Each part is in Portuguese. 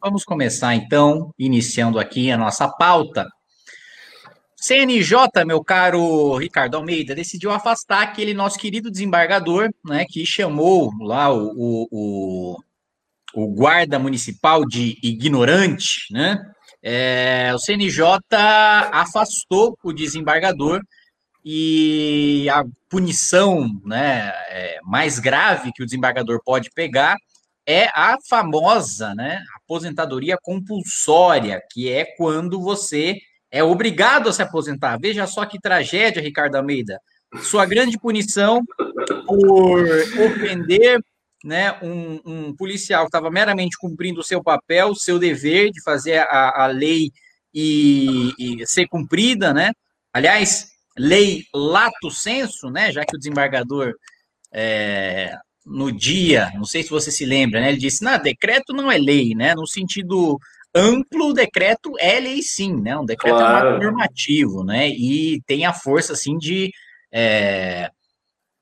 Vamos começar então, iniciando aqui a nossa pauta. CNJ, meu caro Ricardo Almeida, decidiu afastar aquele nosso querido desembargador, né, que chamou lá o, o, o, o guarda municipal de ignorante, né? É, o CNJ afastou o desembargador e a punição né, é, mais grave que o desembargador pode pegar é a famosa né, aposentadoria compulsória, que é quando você é obrigado a se aposentar. Veja só que tragédia, Ricardo Almeida. Sua grande punição por ofender né, um, um policial que estava meramente cumprindo o seu papel, o seu dever de fazer a, a lei e, e, ser cumprida, né? Aliás, lei lato senso, né? Já que o desembargador é, no dia, não sei se você se lembra, né? Ele disse: não, decreto não é lei, né? No sentido amplo, o decreto é lei sim, né? Um decreto claro. é um normativo, né? E tem a força, assim, de é,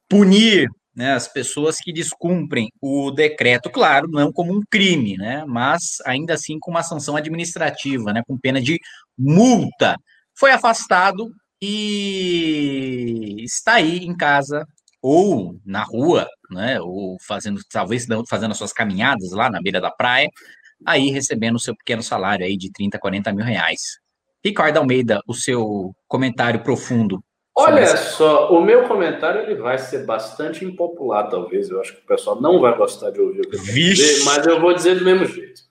punir né, as pessoas que descumprem o decreto, claro, não como um crime, né? Mas ainda assim com uma sanção administrativa, né? Com pena de multa. Foi afastado e está aí em casa ou na rua, né, ou fazendo, talvez fazendo as suas caminhadas lá na beira da praia, aí recebendo o seu pequeno salário aí de 30, 40 mil reais. Ricardo Almeida, o seu comentário profundo. Olha essa... só, o meu comentário ele vai ser bastante impopular, talvez. Eu acho que o pessoal não vai gostar de ouvir o que eu dizer, mas eu vou dizer do mesmo jeito.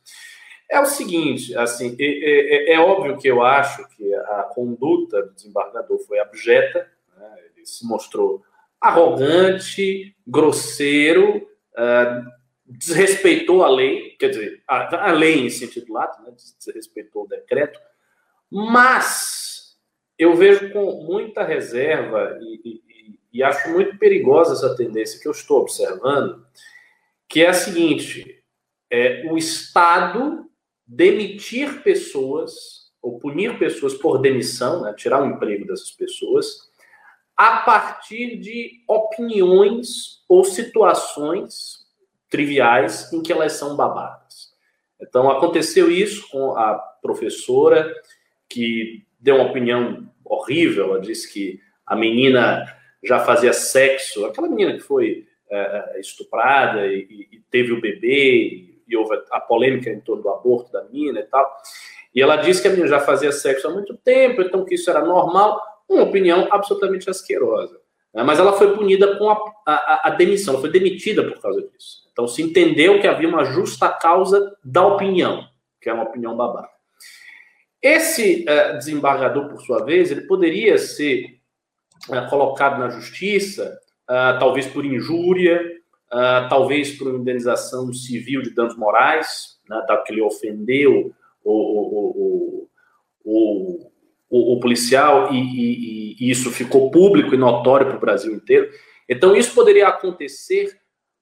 É o seguinte, assim, é, é, é, óbvio que eu acho que a conduta do desembargador foi abjeta, né? ele se mostrou arrogante, grosseiro, uh, desrespeitou a lei, quer dizer, a, a, lei em sentido lato, né, desrespeitou o decreto, mas eu vejo com muita reserva e, e, e acho muito perigosa essa tendência que eu estou observando, que é a seguinte: é o Estado demitir pessoas ou punir pessoas por demissão, né, tirar o emprego dessas pessoas, a partir de opiniões ou situações triviais em que elas são babadas. Então, aconteceu isso com a professora que deu uma opinião horrível. Ela disse que a menina já fazia sexo, aquela menina que foi é, estuprada e, e, teve o bebê, e houve a polêmica em torno do aborto da menina e tal. E ela disse que a menina já fazia sexo há muito tempo, então que isso era normal uma opinião absolutamente asquerosa. Né? Mas ela foi punida com a, a, a, demissão, ela foi demitida por causa disso. Então se entendeu que havia uma justa causa da opinião, que é uma opinião babaca. Esse uh, desembargador, por sua vez, ele poderia ser uh, colocado na justiça, uh, talvez por injúria, talvez por indenização civil de danos morais, né, que ele ofendeu o, o, o o, o policial e, e, e, isso ficou público e notório para o Brasil inteiro. Então, isso poderia acontecer,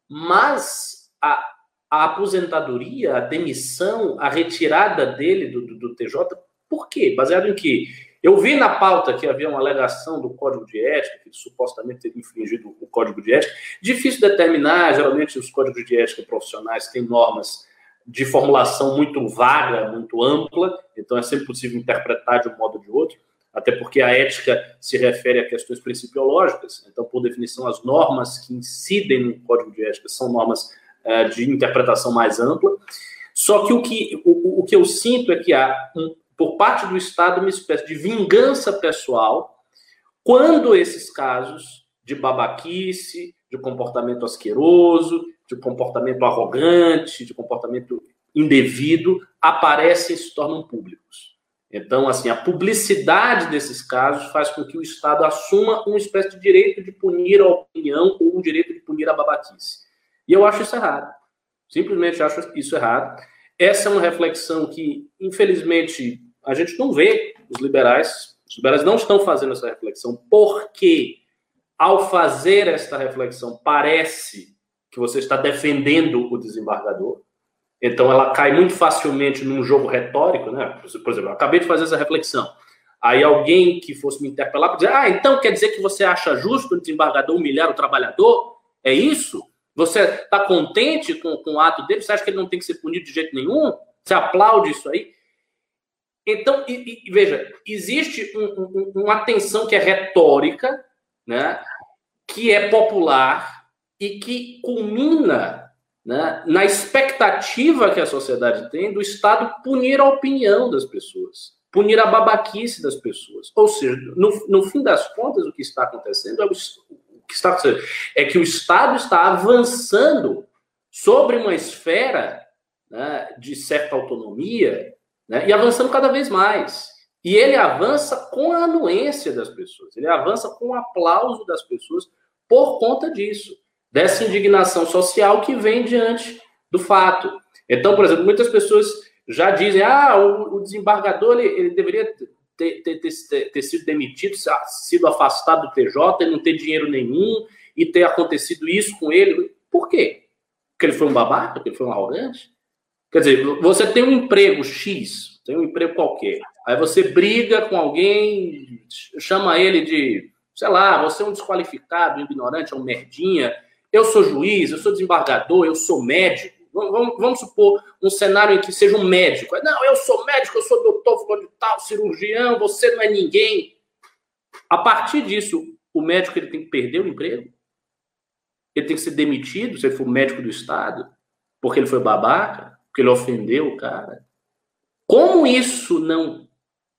mas a, a aposentadoria, a demissão, a retirada dele do, do, do TJ, por quê? Baseado em quê? Eu vi na pauta que havia uma alegação do Código de Ética, que supostamente teria infringido o Código de Ética. Difícil determinar, geralmente os códigos de ética profissionais têm normas de formulação muito vaga, muito ampla, então é sempre possível interpretar de um modo ou de outro, até porque a ética se refere a questões principiológicas, então, por definição, as normas que incidem no código de ética são normas uh, de interpretação mais ampla. Só que o que, o, o que eu sinto é que há, um, por parte do Estado, uma espécie de vingança pessoal quando esses casos de babaquice, de comportamento asqueroso, de comportamento arrogante, de comportamento indevido, aparecem e se tornam públicos. Então, assim, a publicidade desses casos faz com que o Estado assuma uma espécie de direito de punir a opinião ou um direito de punir a babaquice. E eu acho isso errado. Simplesmente acho isso errado. Essa é uma reflexão que, infelizmente, a gente não vê os liberais. Os liberais não estão fazendo essa reflexão, porque, ao fazer esta reflexão, parece que você está defendendo o desembargador. Então ela cai muito facilmente num jogo retórico, né? Por exemplo, eu acabei de fazer essa reflexão. Aí alguém que fosse me interpelar para dizer: "Ah, então quer dizer que você acha justo o desembargador humilhar o trabalhador? É isso? Você está contente com, com o ato dele? Você acha que ele não tem que ser punido de jeito nenhum?" Você aplaude isso aí? Então, e, e, veja, existe um, um, uma tensão que é retórica, né, que é popular e que culmina né, na expectativa que a sociedade tem do Estado punir a opinião das pessoas, punir a babaquice das pessoas. Ou seja, no, no fim das contas, o que está acontecendo é o, o que está acontecendo é que o Estado está avançando sobre uma esfera né, de certa autonomia né, e avançando cada vez mais. E ele avança com a anuência das pessoas, ele avança com o aplauso das pessoas por conta disso, dessa indignação social que vem diante do fato. Então, por exemplo, muitas pessoas já dizem: ah, o, o desembargador ele, ele deveria ter, ter, ter, ter, sido demitido, sido afastado do TJ, não ter dinheiro nenhum e ter acontecido isso com ele. Por quê? Porque ele foi um babaca? Porque ele foi um arrogante? Quer dizer, você tem um emprego X, tem um emprego qualquer. Aí você briga com alguém, chama ele de, sei lá, você é um desqualificado, um ignorante, é um merdinha. Eu sou juiz, eu sou desembargador, eu sou médico. Vamos, vamos, supor um cenário em que seja um médico. Não, eu sou médico, eu sou doutor, fulano de tal, cirurgião, você não é ninguém. A partir disso, o médico ele tem que perder o emprego? Ele tem que ser demitido se ele for médico do Estado? Porque ele foi babaca? Porque ele ofendeu o cara? Como isso não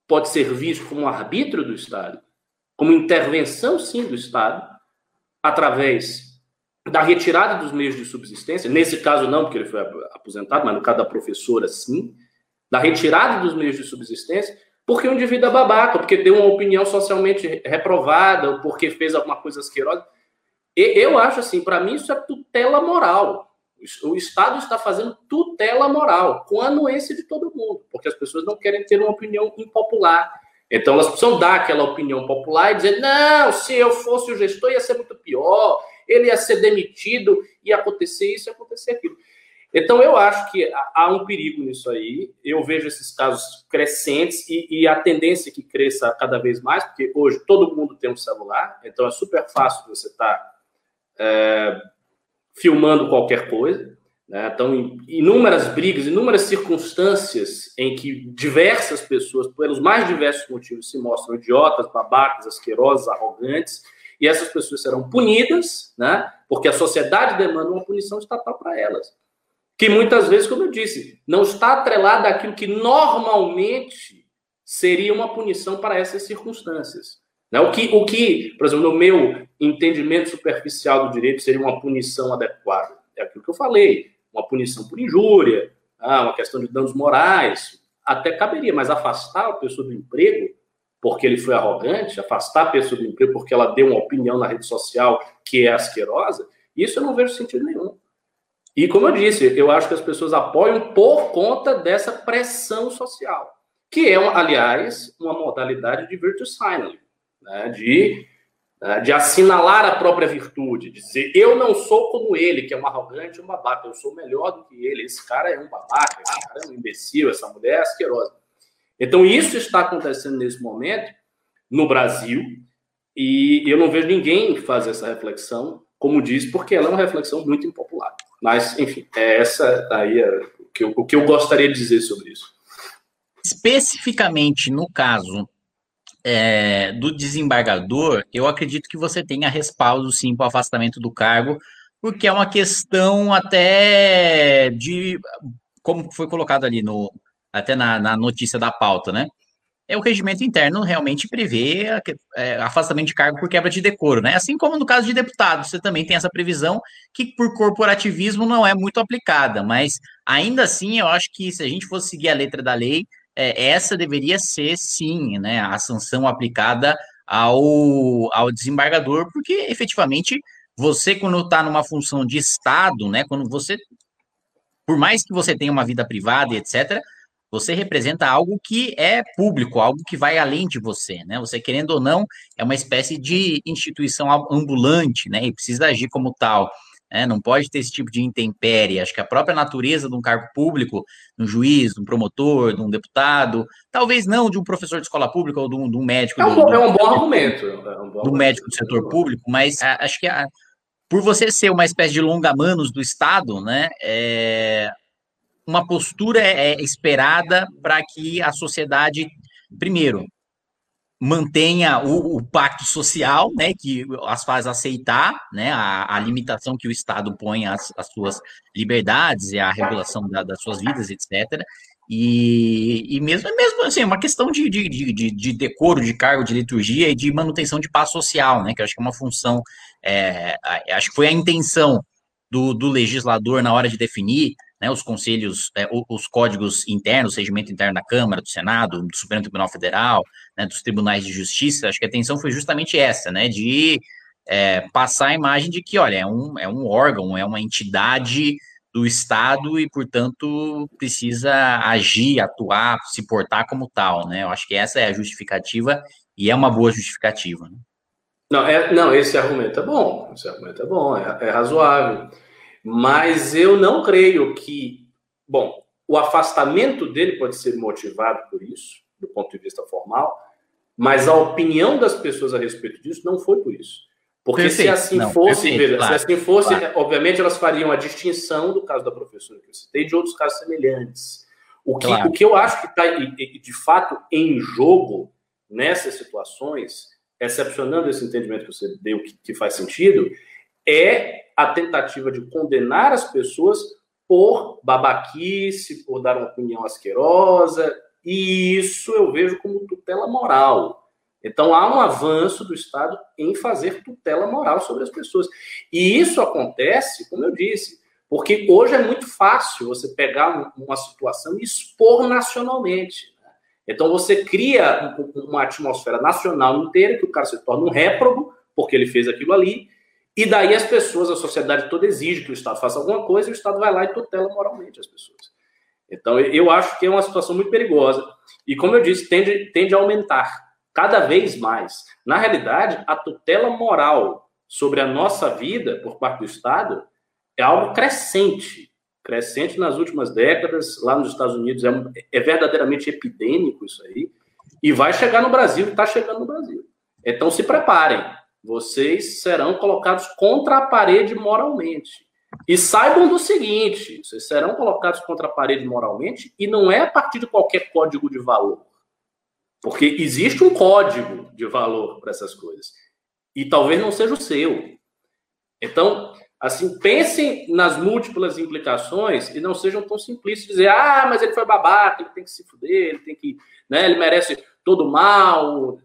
pode ser visto como um arbítrio do Estado? Como intervenção, sim, do Estado, através da retirada dos meios de subsistência, nesse caso não, porque ele foi aposentado, mas no caso da professora, sim, da retirada dos meios de subsistência, porque um indivíduo é babaca, porque deu uma opinião socialmente reprovada, ou porque fez alguma coisa asquerosa. Eu acho assim, para mim isso é tutela moral. O Estado está fazendo tutela moral, com a anuência de todo mundo, porque as pessoas não querem ter uma opinião impopular. Então elas precisam dar aquela opinião popular e dizer: não, se eu fosse o gestor ia ser muito pior, ele ia ser demitido, ia acontecer isso, ia acontecer aquilo. Então, eu acho que há um perigo nisso aí. Eu vejo esses casos crescentes e, e, a tendência é que cresça cada vez mais, porque hoje todo mundo tem um celular, então é super fácil você estar tá, é, filmando qualquer coisa. Então, inúmeras brigas, inúmeras circunstâncias em que diversas pessoas, pelos mais diversos motivos, se mostram idiotas, babacas, asquerosos, arrogantes, e essas pessoas serão punidas, né? Porque a sociedade demanda uma punição estatal para elas. Que muitas vezes, como eu disse, não está atrelada àquilo que normalmente seria uma punição para essas circunstâncias. Né? O, que, o que, por exemplo, no meu entendimento superficial do direito seria uma punição adequada? É aquilo que eu falei, uma punição por injúria, ah, uma questão de danos morais, até caberia, mas afastar a pessoa do emprego porque ele foi arrogante, afastar a pessoa do emprego porque ela deu uma opinião na rede social que é asquerosa, isso eu não vejo sentido nenhum. E como eu disse, eu acho que as pessoas apoiam por conta dessa pressão social, que é, aliás, uma modalidade de virtue signaling, né? de, né? De assinalar a própria virtude, de dizer eu não sou como ele, que é um arrogante, um babaca, eu sou melhor do que ele, esse cara é um babaca, esse cara é um imbecil, essa mulher é asquerosa. Então, isso está acontecendo nesse momento no Brasil, e eu não vejo ninguém fazer essa reflexão, como diz, porque ela é uma reflexão muito impopular. Mas, enfim, é essa aí é o, que eu, o que eu gostaria de dizer sobre isso. Especificamente no caso é, do desembargador, eu acredito que você tenha respaldo sim para o afastamento do cargo, porque é uma questão até de como foi colocado ali no, até na, na notícia da pauta, né? É o regimento interno realmente prevê é, afastamento de cargo por quebra de decoro, né? Assim como no caso de deputado, você também tem essa previsão que por corporativismo não é muito aplicada, mas ainda assim eu acho que se a gente fosse seguir a letra da lei, é, essa deveria ser sim, né? A sanção aplicada ao, ao desembargador, porque efetivamente você, quando está numa função de Estado, né? Quando você, por mais que você tenha uma vida privada e etc., você representa algo que é público, algo que vai além de você, né? Você, querendo ou não, é uma espécie de instituição ambulante, né? E precisa agir como tal. Né? Não pode ter esse tipo de intempérie. Acho que a própria natureza de um cargo público, de um juiz, de um promotor, de um deputado, talvez não de um professor de escola pública ou de um, de um médico. É um, do, é um bom argumento. É um bom do médico do setor público, mas a, acho que a, por você ser uma espécie de longa-manos do Estado, né? É, uma postura é, é esperada para que a sociedade, primeiro, mantenha o, o, pacto social, né, que as faz aceitar, né, a, a limitação que o Estado põe às, às suas liberdades e a regulação da, das suas vidas, etc. E, e mesmo, mesmo assim, é uma questão de, de, de, de, decoro, de cargo, de liturgia e de manutenção de paz social, né, que eu acho que é uma função, é, acho que foi a intenção do, do legislador na hora de definir né, os conselhos, é, os códigos internos, o regimento interno da Câmara, do Senado, do Supremo Tribunal Federal, né, dos tribunais de justiça, acho que a intenção foi justamente essa, né, de é, passar a imagem de que, olha, é um, é um órgão, é uma entidade do Estado e, portanto, precisa agir, atuar, se portar como tal, né? Eu acho que essa é a justificativa e é uma boa justificativa. Né? Não, é, não, esse argumento é bom, esse argumento é bom, é, é razoável. Mas eu não creio que, bom, o afastamento dele pode ser motivado por isso, do ponto de vista formal, mas a opinião das pessoas a respeito disso não foi por isso. Porque perfeito. se assim não, fosse, perfeito, veja, claro, se assim fosse, claro. obviamente elas fariam a distinção do caso da professora que eu citei de outros casos semelhantes. O que, claro. o que eu acho que está de fato em jogo nessas situações, excepcionando esse entendimento que você deu que, que faz sentido, é a tentativa de condenar as pessoas por babaquice, por dar uma opinião asquerosa, e isso eu vejo como tutela moral. Então há um avanço do Estado em fazer tutela moral sobre as pessoas. E isso acontece, como eu disse, porque hoje é muito fácil você pegar uma situação e expor nacionalmente. Né? Então você cria uma atmosfera nacional inteira que o cara se torna um réprobo, porque ele fez aquilo ali, e daí as pessoas, a sociedade toda exige que o Estado faça alguma coisa e o Estado vai lá e tutela moralmente as pessoas. Então, eu acho que é uma situação muito perigosa. E, como eu disse, tende, tende a aumentar cada vez mais. Na realidade, a tutela moral sobre a nossa vida por parte do Estado é algo crescente. Crescente nas últimas décadas. Lá nos Estados Unidos é, é verdadeiramente epidêmico isso aí. E vai chegar no Brasil, está chegando no Brasil. Então, se preparem vocês serão colocados contra a parede moralmente. E saibam do seguinte: vocês serão colocados contra a parede moralmente e não é a partir de qualquer código de valor. Porque existe um código de valor para essas coisas. E talvez não seja o seu. Então, assim, pensem nas múltiplas implicações e não sejam tão simplistas dizer, ah, mas ele foi babaca, ele tem que se fuder, ele tem que, né, ele merece todo mal.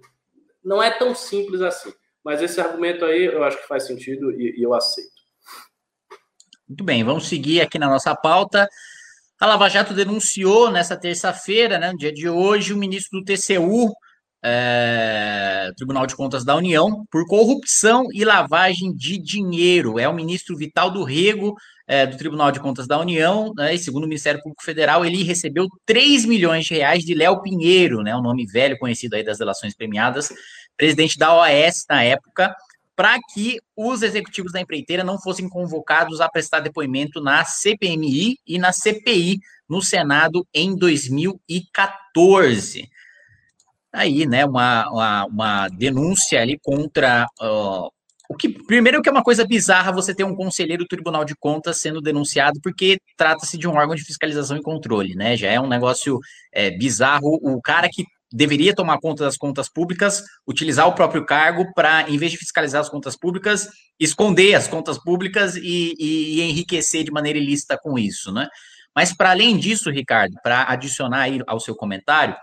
Não é tão simples assim. Mas esse argumento aí eu acho que faz sentido e, e eu aceito. Muito bem, vamos seguir aqui na nossa pauta. A Lava Jato denunciou nessa terça-feira, né, no dia de hoje, o ministro do TCU, é, Tribunal de Contas da União, por corrupção e lavagem de dinheiro. É o ministro Vital do Rego, é, do Tribunal de Contas da União, né, e segundo o Ministério Público Federal, ele recebeu 3 milhões de reais de Léo Pinheiro, né, o nome velho conhecido aí das delações premiadas, presidente da OAS na época, para que os executivos da empreiteira não fossem convocados a prestar depoimento na CPMI e na CPI no Senado em 2014. Aí, né, uma, uma, uma denúncia ali contra uh, o que primeiro que é uma coisa bizarra você ter um conselheiro do Tribunal de Contas sendo denunciado, porque trata-se de um órgão de fiscalização e controle, né? Já é um negócio é, bizarro. O cara que deveria tomar conta das contas públicas, utilizar o próprio cargo para, em vez de fiscalizar as contas públicas, esconder as contas públicas e, e, enriquecer de maneira ilícita com isso, né? Mas, para além disso, Ricardo, para adicionar aí ao seu comentário,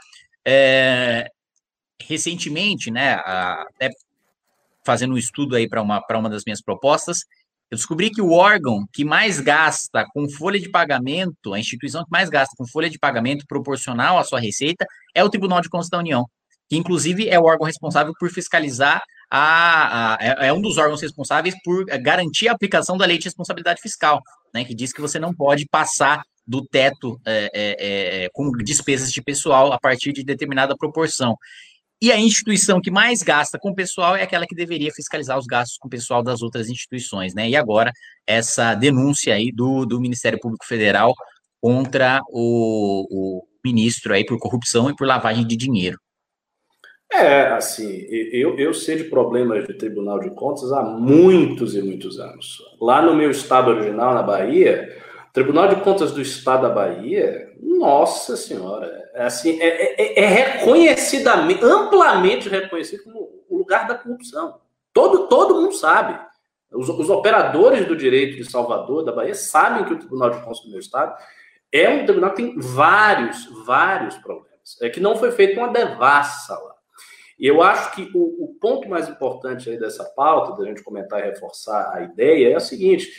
é, recentemente, né, até fazendo um estudo aí para uma, uma das minhas propostas, eu descobri que o órgão que mais gasta com folha de pagamento, a instituição que mais gasta com folha de pagamento proporcional à sua receita, é o Tribunal de Contas da União, que inclusive é o órgão responsável por fiscalizar a, a é, é, um dos órgãos responsáveis por garantir a aplicação da lei de responsabilidade fiscal, né, que diz que você não pode passar do teto é, é, é com despesas de pessoal a partir de determinada proporção. E a instituição que mais gasta com o pessoal é aquela que deveria fiscalizar os gastos com o pessoal das outras instituições, né? E agora, essa denúncia aí do, do Ministério Público Federal contra o, o ministro aí por corrupção e por lavagem de dinheiro. É, assim, eu, eu sei de problemas de Tribunal de Contas há muitos e muitos anos. Lá no meu estado original, na Bahia, Tribunal de Contas do Estado da Bahia, nossa senhora, é, assim, é, é, é reconhecidamente, amplamente reconhecido como o lugar da corrupção. Todo, todo mundo sabe. Os, os, operadores do direito de Salvador, da Bahia, sabem que o Tribunal de Contas do meu Estado é um tribunal que tem vários, vários problemas. É que não foi feita uma devassa lá. E eu acho que o, o ponto mais importante aí dessa pauta, da gente comentar e reforçar a ideia, é o seguinte: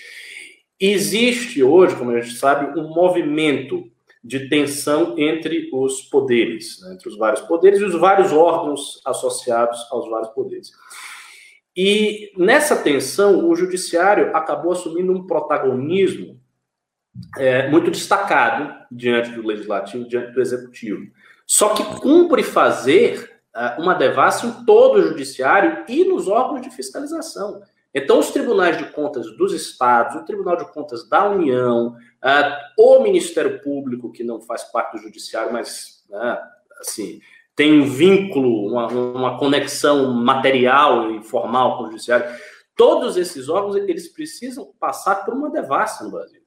existe hoje, como a gente sabe, um movimento de tensão entre os poderes, né, entre os vários poderes e os vários órgãos associados aos vários poderes. E nessa tensão, o judiciário acabou assumindo um protagonismo é, muito destacado diante do legislativo, diante do executivo. Só que cumpre fazer uh, uma devassa em todo o judiciário e nos órgãos de fiscalização. Então, os tribunais de contas dos estados, o Tribunal de Contas da União, uh, o Ministério Público, que não faz parte do judiciário, mas uh, assim, tem um vínculo, uma, uma conexão material e formal com o judiciário, todos esses órgãos eles precisam passar por uma devassa no Brasil.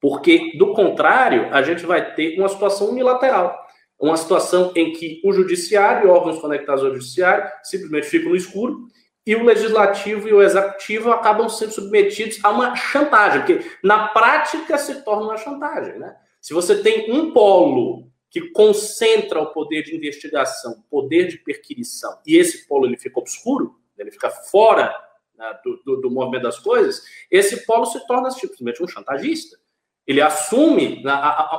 Porque, do contrário, a gente vai ter uma situação unilateral. Uma situação em que o judiciário e órgãos conectados ao judiciário simplesmente ficam no escuro e o legislativo e o executivo acabam sendo submetidos a uma chantagem, porque na prática se torna uma chantagem. Né? Se você tem um polo que concentra o poder de investigação, poder de perquisição, e esse polo ele fica obscuro, ele fica fora né, do, do, do movimento das coisas, esse polo se torna simplesmente um chantagista. Ele assume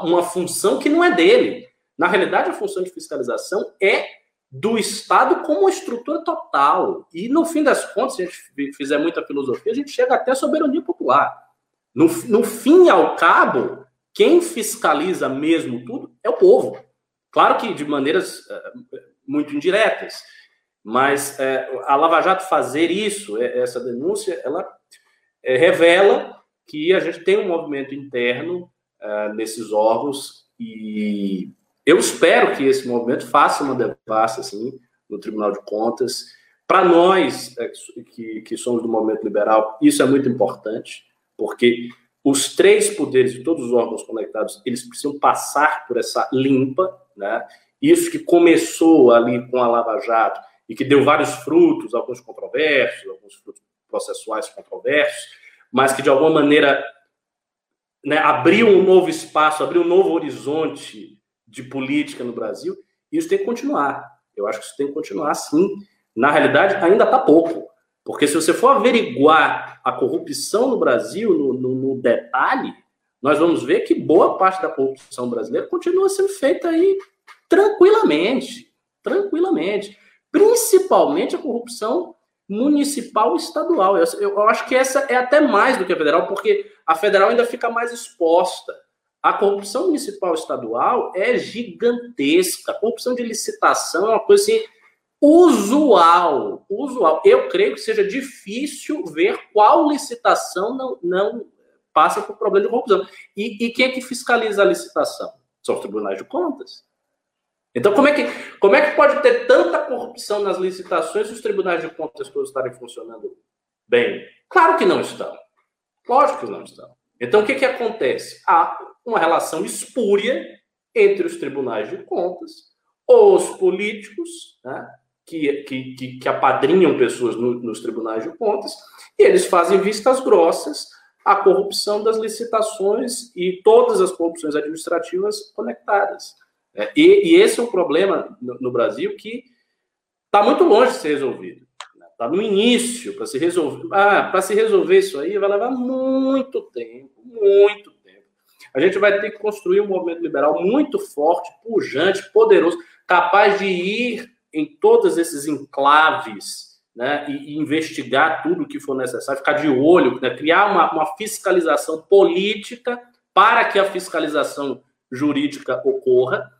uma função que não é dele. Na realidade, a função de fiscalização é do Estado como uma estrutura total. E, no fim das contas, se a gente fizer muita filosofia, a gente chega até a soberania popular. No, no fim e ao cabo, quem fiscaliza mesmo tudo é o povo. Claro que de maneiras uh, muito indiretas, mas uh, a Lava Jato fazer isso, essa denúncia, ela revela que a gente tem um movimento interno nesses órgãos e eu espero que esse movimento faça uma devassa assim, no Tribunal de Contas. Para nós é, que, que somos do movimento liberal, isso é muito importante, porque os três poderes e todos os órgãos conectados, eles precisam passar por essa limpa, né? Isso que começou ali com a Lava Jato e que deu vários frutos, alguns controversos, alguns frutos processuais controversos, mas que de alguma maneira né, abriu um novo espaço, abriu um novo horizonte de política no Brasil, isso tem que continuar. Eu acho que isso tem que continuar, sim. Na realidade, ainda está pouco. Porque se você for averiguar a corrupção no Brasil, no, no, no, detalhe, nós vamos ver que boa parte da corrupção brasileira continua sendo feita aí tranquilamente. Tranquilamente. Principalmente a corrupção municipal e estadual. Eu, eu, acho que essa é até mais do que a federal, porque a federal ainda fica mais exposta. A corrupção municipal estadual é gigantesca. A corrupção de licitação é uma coisa assim usual. Usual. Eu creio que seja difícil ver qual licitação não, não passa por problema de corrupção. E, e quem é que fiscaliza a licitação? São os tribunais de contas. Então, como é, que, como é que pode ter tanta corrupção nas licitações se os tribunais de contas todos estarem funcionando bem? Claro que não estão. Lógico que não estão. Então, o que, que acontece? Há uma relação espúria entre os tribunais de contas, os políticos, né, que, que, que, apadrinham pessoas no, nos tribunais de contas, e eles fazem vistas grossas à corrupção das licitações e todas as corrupções administrativas conectadas. É, e, e, esse é um problema no, no Brasil que está muito longe de ser resolvido. Está no início para se resolver. Ah, para se resolver isso aí vai levar muito tempo, muito tempo. A gente vai ter que construir um movimento liberal muito forte, pujante, poderoso, capaz de ir em todos esses enclaves né, e, e investigar tudo o que for necessário, ficar de olho, né, criar uma, uma fiscalização política para que a fiscalização jurídica ocorra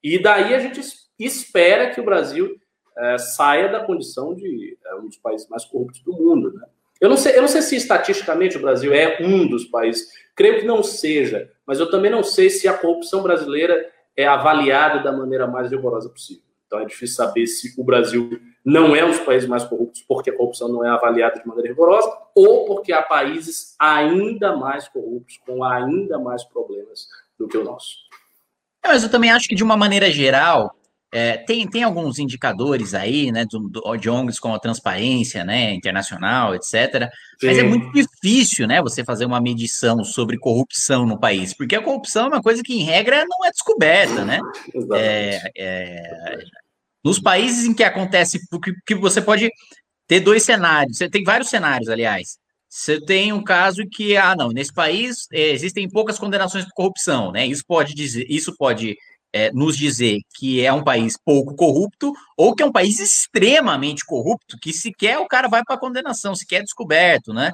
e daí a gente espera que o Brasil é, saia da condição de é, um dos países mais corruptos do mundo. Né? Eu, não sei, eu não sei se estatisticamente o Brasil é um dos países, creio que não seja, mas eu também não sei se a corrupção brasileira é avaliada da maneira mais rigorosa possível. Então é difícil saber se o Brasil não é um dos países mais corruptos porque a corrupção não é avaliada de maneira rigorosa ou porque há países ainda mais corruptos, com ainda mais problemas do que o nosso. Mas eu também acho que, de uma maneira geral, é, tem, tem alguns indicadores aí, né, do, do, de ONGs como a transparência, né, internacional, etc. Sim. Mas é muito difícil, né, você fazer uma medição sobre corrupção no país, porque a corrupção é uma coisa que, em regra, não é descoberta, né? É, é, nos países em que acontece, porque que você pode ter dois cenários, você tem vários cenários, aliás. Você tem um caso que, ah, não, nesse país é, existem poucas condenações por corrupção, né? Isso pode dizer, isso pode é, nos dizer que é um país pouco corrupto ou que é um país extremamente corrupto, que sequer o cara vai para a condenação, sequer é descoberto, né?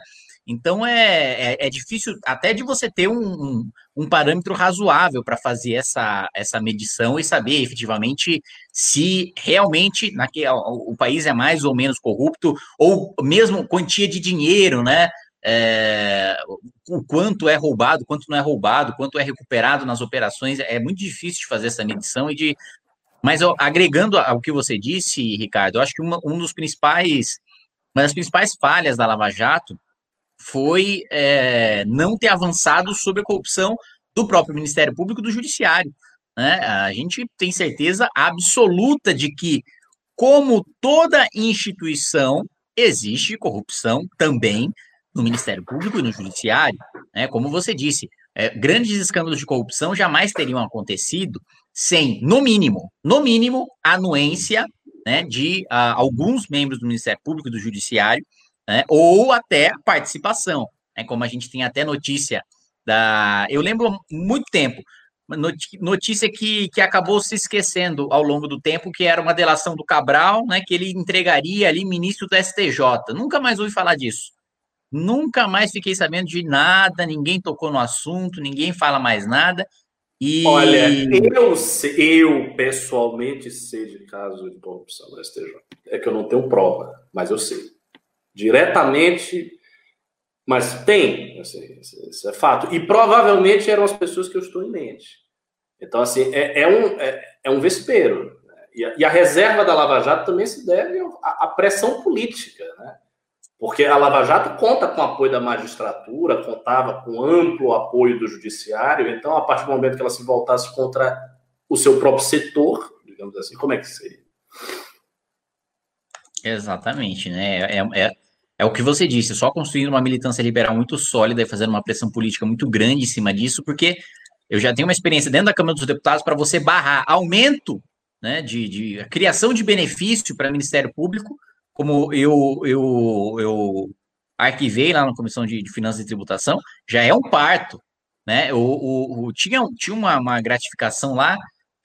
Então é, é, é, difícil até de você ter um, um, um parâmetro razoável para fazer essa, essa medição e saber efetivamente se realmente naquele, o, o país é mais ou menos corrupto, ou mesmo quantia de dinheiro, né? É, o quanto é roubado, quanto não é roubado, quanto é recuperado nas operações, é muito difícil de fazer essa medição e de. Mas agregando ao que você disse, Ricardo, eu acho que uma, um dos principais, uma das principais falhas da Lava Jato foi é, não ter avançado sobre a corrupção do próprio Ministério Público e do Judiciário. Né? A gente tem certeza absoluta de que, como toda instituição, existe corrupção também no Ministério Público e no Judiciário, né, como você disse, é, grandes escândalos de corrupção jamais teriam acontecido sem, no mínimo, no mínimo, anuência né, de uh, alguns membros do Ministério Público e do Judiciário, né, ou até participação, né, como a gente tem até notícia da. Eu lembro muito tempo, notícia que, que acabou se esquecendo ao longo do tempo, que era uma delação do Cabral, né, que ele entregaria ali ministro do STJ. Nunca mais ouvi falar disso. Nunca mais fiquei sabendo de nada, ninguém tocou no assunto, ninguém fala mais nada. E... Olha, eu, eu pessoalmente sei de caso de corrupção no STJ. É que eu não tenho prova, mas eu sei. Diretamente, mas tem, assim, isso é fato. E provavelmente eram as pessoas que eu estou em mente. Então, assim, é, é um, é, é, um vespeiro. Né? E, a, e a reserva da Lava Jato também se deve à pressão política, né? Porque a Lava Jato conta com apoio da magistratura, contava com amplo apoio do judiciário, então, a partir do momento que ela se voltasse contra o seu próprio setor, digamos assim, como é que seria? Exatamente, né? É, é, é o que você disse, só construindo uma militância liberal muito sólida e fazendo uma pressão política muito grande em cima disso, porque eu já tenho uma experiência dentro da Câmara dos Deputados para você barrar aumento né, de, de criação de benefício para o Ministério Público como eu, eu, eu arquivei lá na Comissão de, de Finanças e Tributação, já é um parto, né? O, o, o tinha tinha uma, uma, gratificação lá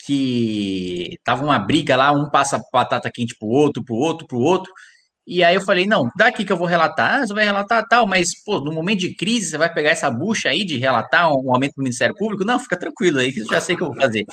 que tava uma briga lá, um passa batata quente pro outro, pro outro, pro outro, e aí eu falei, não, daqui que eu vou relatar, ah, você vai relatar tal, mas, pô, no momento de crise, você vai pegar essa bucha aí de relatar um aumento do Ministério Público? Não, fica tranquilo aí, que já sei o que eu vou fazer.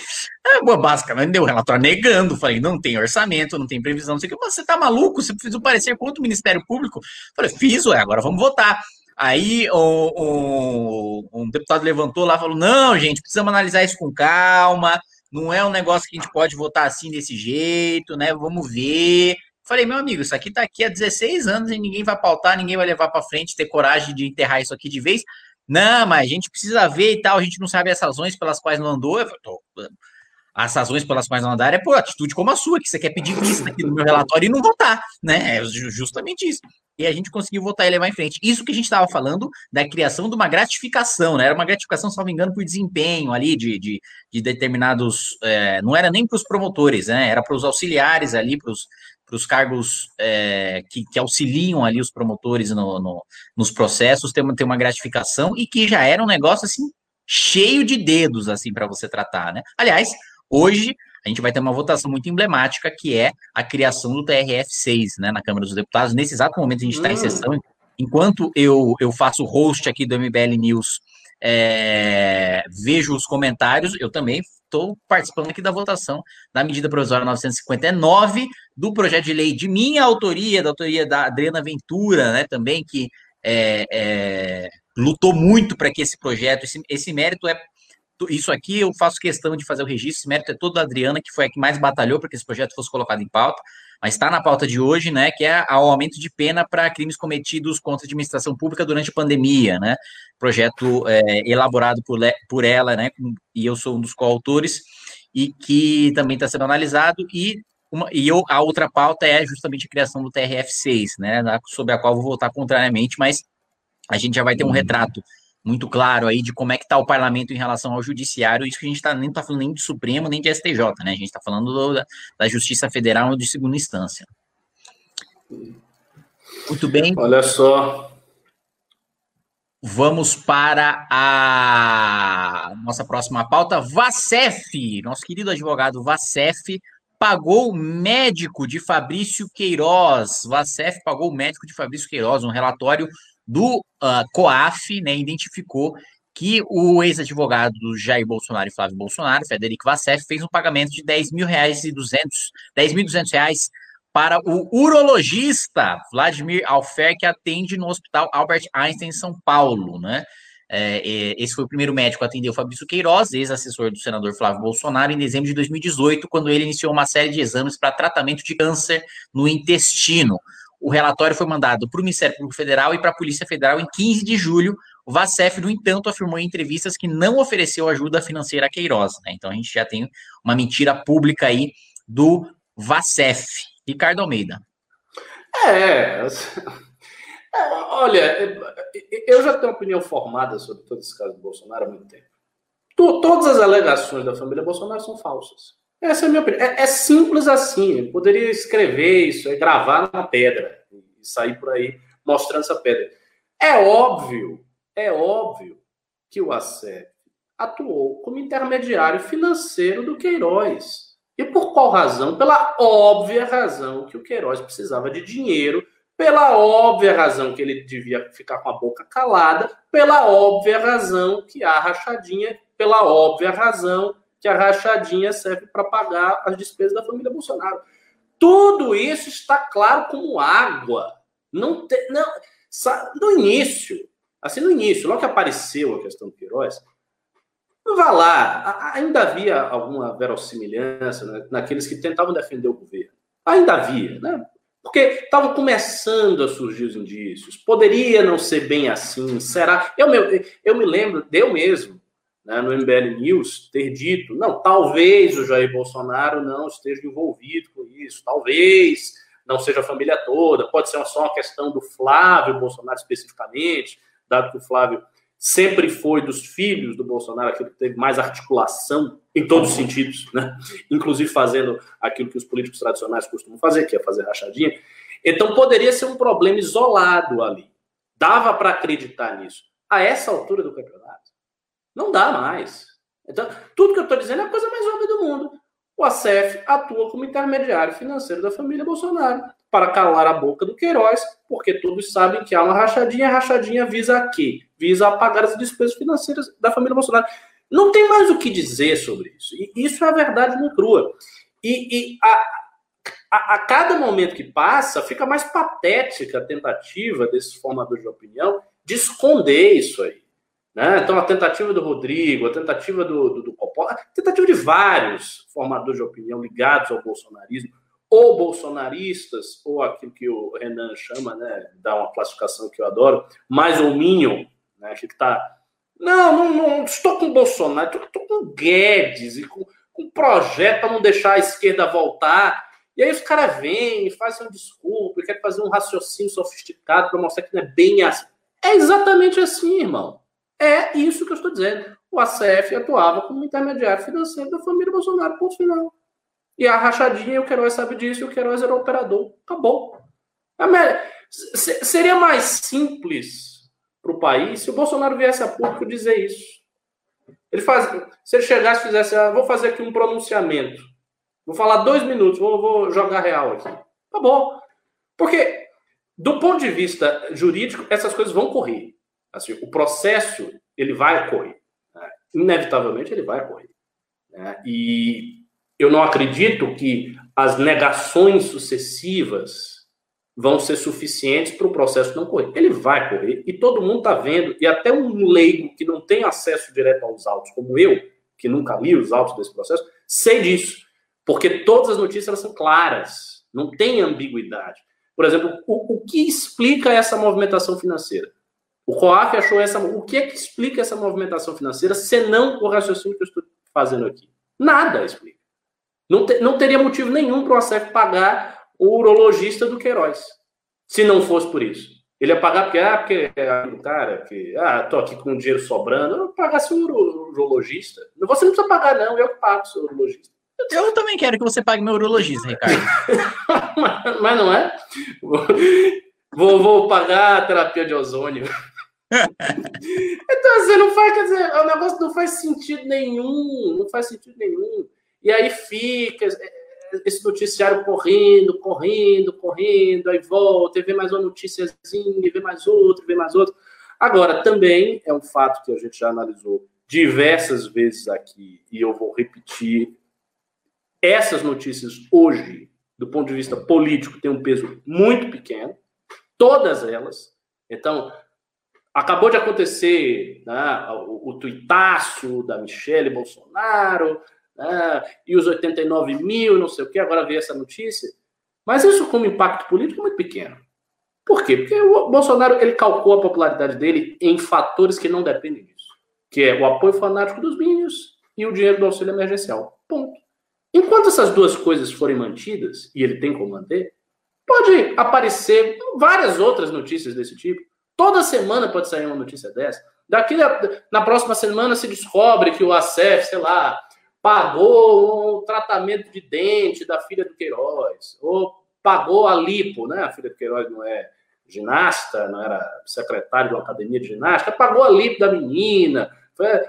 É, basicamente, deu o relatório negando, falei, não tem orçamento, não tem previsão, não sei o que, você tá maluco, você fez o parecer contra o Ministério Público? falei, fiz, ué, agora vamos votar. Aí um, um, um deputado levantou lá e falou, não, gente, precisamos analisar isso com calma, não é um negócio que a gente pode votar assim desse jeito, né, vamos ver... Falei, meu amigo, isso aqui tá aqui há 16 anos e ninguém vai pautar, ninguém vai levar para frente, ter coragem de enterrar isso aqui de vez. Não, mas a gente precisa ver e tal, a gente não sabe as razões pelas quais não andou. Tô, as razões pelas quais não andaram é por atitude como a sua, que você quer pedir vista aqui no meu relatório e não votar, né? É justamente isso. E a gente conseguiu votar e levar em frente. Isso que a gente estava falando da criação de uma gratificação, né? Era uma gratificação, me engano, por desempenho ali de, de, de determinados. É, não era nem para os promotores, né? Era para os auxiliares ali, para os para os cargos é, que, que, auxiliam ali os promotores no, no, nos processos ter uma, uma gratificação e que já era um negócio assim cheio de dedos assim para você tratar, né? Aliás, hoje a gente vai ter uma votação muito emblemática que é a criação do TRF6, né, na Câmara dos Deputados. Nesse exato momento a gente está hum. em sessão. Enquanto eu, eu faço host aqui do MBL News, é, vejo os comentários, eu também estou participando aqui da votação da medida provisória 959 do projeto de lei de minha autoria, da autoria da Adriana Ventura, né, também, que é, é, lutou muito para que esse projeto, esse, esse mérito é isso aqui eu faço questão de fazer o registro, esse mérito é todo da Adriana, que foi a que mais batalhou para que esse projeto fosse colocado em pauta, mas está na pauta de hoje, né, que é o aumento de pena para crimes cometidos contra a administração pública durante a pandemia, né, projeto é, elaborado por, por ela, né, e eu sou um dos coautores, e que também está sendo analisado, e, uma, e eu, a outra pauta é justamente a criação do TRF6, né, sobre a qual vou votar contrariamente, mas a gente já vai ter um retrato muito claro aí de como é que está o parlamento em relação ao judiciário, isso que a gente tá, nem está falando nem de Supremo, nem de STJ, né? A gente está falando do, da, da, Justiça Federal de segunda instância. Muito bem. Olha só. Vamos para a nossa próxima pauta. Vacef, nosso querido advogado Vacef, pagou o médico de Fabrício Queiroz. Vacef pagou o médico de Fabrício Queiroz, um relatório do uh, COAF, né, identificou que o ex-advogado do Jair Bolsonaro e Flávio Bolsonaro, Federico Vassef, fez um pagamento de 10 mil reais e 200, 10 mil reais para o urologista Vladimir Alfer, que atende no Hospital Albert Einstein, em São Paulo, né? É, esse foi o primeiro médico a atender o Fabrício Queiroz, ex-assessor do senador Flávio Bolsonaro, em dezembro de 2018, quando ele iniciou uma série de exames para tratamento de câncer no intestino. O relatório foi mandado para o Ministério Público Federal e para a Polícia Federal em 15 de julho. O Vacef, no entanto, afirmou em entrevistas que não ofereceu ajuda financeira a Queiroz. Né? Então a gente já tem uma mentira pública aí do Vacef. Ricardo Almeida. É, é, olha, eu já tenho opinião formada sobre todo esse caso do Bolsonaro há muito tempo. Todas as alegações da família Bolsonaro são falsas. Essa é a minha opinião. É, é simples assim. Eu poderia escrever isso, é gravar na pedra e sair por aí mostrando essa pedra. É óbvio, é óbvio que o ACEP atuou como intermediário financeiro do Queiroz. E por qual razão? Pela óbvia razão que o Queiroz precisava de dinheiro, pela óbvia razão que ele devia ficar com a boca calada, pela óbvia razão que há rachadinha, pela óbvia razão que a rachadinha serve para pagar as despesas da família Bolsonaro. Tudo isso está claro como água. Não tem, não, no início, assim no início, logo que apareceu a questão do Queiroz, vá lá, ainda havia alguma verossimilhança né, naqueles que tentavam defender o governo. Ainda havia, né? Porque estavam começando a surgir os indícios. Poderia não ser bem assim, será? Eu, eu me lembro, eu mesmo, né, no MBL News ter dito, não, talvez o Jair Bolsonaro não esteja envolvido com isso, talvez não seja a família toda, pode ser só uma questão do Flávio Bolsonaro especificamente, dado que o Flávio sempre foi dos filhos do Bolsonaro aquele que teve mais articulação em todos os sentidos, né? inclusive fazendo aquilo que os políticos tradicionais costumam fazer, que é fazer rachadinha. Então poderia ser um problema isolado ali. Dava para acreditar nisso. A essa altura do campeonato, não dá mais. Então, tudo que eu estou dizendo é a coisa mais óbvia do mundo. O ACF atua como intermediário financeiro da família Bolsonaro para calar a boca do Queiroz, porque todos sabem que há uma rachadinha. A rachadinha visa a quê? Visa apagar as despesas financeiras da família Bolsonaro. Não tem mais o que dizer sobre isso. E isso é a verdade no crua. E, e a, a, a, cada momento que passa, fica mais patética a tentativa desses formadores de opinião de esconder isso aí. Né? Então, a tentativa do Rodrigo, a tentativa do, do, do Popó, a tentativa de vários formadores de opinião ligados ao bolsonarismo, ou bolsonaristas, ou aquilo que o Renan chama, né, dá uma classificação que eu adoro, mais ou Minion, né, que está. Não, não, não, estou com o Bolsonaro, estou, com o Guedes e com, com um projeto para não deixar a esquerda voltar. E aí os caras vêm e fazem um e querem fazer um raciocínio sofisticado para mostrar que não é bem assim. É exatamente assim, irmão. É isso que eu estou dizendo. O ACF atuava como intermediário financeiro da família Bolsonaro, ponto final. E a rachadinha, o Queiroz sabe disso, e o Queiroz era o operador. Acabou. Seria mais simples para o país se o Bolsonaro viesse a público dizer isso. Ele faz, se ele chegasse e fizesse, ah, vou fazer aqui um pronunciamento. Vou falar dois minutos, vou, vou jogar real aqui. Acabou. Porque, do ponto de vista jurídico, essas coisas vão correr. Assim, o processo ele vai ocorrer. Né? Inevitavelmente ele vai ocorrer. Né? E eu não acredito que as negações sucessivas vão ser suficientes para o processo não correr. Ele vai correr e todo mundo está vendo, e até um leigo que não tem acesso direto aos autos, como eu, que nunca li os autos desse processo, sei disso. Porque todas as notícias são claras, não tem ambiguidade. Por exemplo, o, o que explica essa movimentação financeira? O COAF achou essa. O que é que explica essa movimentação financeira, senão o raciocínio que eu estou fazendo aqui? Nada explica. Não, te, não teria motivo nenhum para o ACEF pagar o urologista do Queiroz, se não fosse por isso. Ele ia pagar porque, ah, porque é do cara, que, ah, tô aqui com dinheiro sobrando, eu pagasse o urologista. Você não precisa pagar, não, eu pago o seu urologista. Eu também quero que você pague meu urologista, Ricardo. mas, não é? Vou, vou pagar a terapia de ozônio. então, assim, não faz, quer dizer, o negócio não faz sentido nenhum, não faz sentido nenhum. E aí fica esse noticiário correndo, correndo, correndo, aí volta, e vê mais uma noticiazinha, vê mais outra, vê mais outra. Agora, também é um fato que a gente já analisou diversas vezes aqui, e eu vou repetir, essas notícias hoje, do ponto de vista político, têm um peso muito pequeno, todas elas. Então, acabou de acontecer né, o, o tuitaço da Michelle Bolsonaro, né, e os 89 mil, não sei o que, agora veio essa notícia. Mas isso, como impacto político, é muito pequeno. Por quê? Porque o Bolsonaro ele calcou a popularidade dele em fatores que não dependem disso, que é o apoio fanático dos mínimos e o dinheiro do auxílio emergencial. Ponto. Enquanto essas duas coisas forem mantidas, e ele tem como manter, pode aparecer várias outras notícias desse tipo. Toda semana pode sair uma notícia dessa. Daqui na próxima semana se descobre que o ACEF, sei lá, pagou um tratamento de dente da filha do Queiroz, ou pagou a lipo, né? A filha do Queiroz não é ginasta, não era secretário de uma academia de ginástica, pagou a lipo da menina,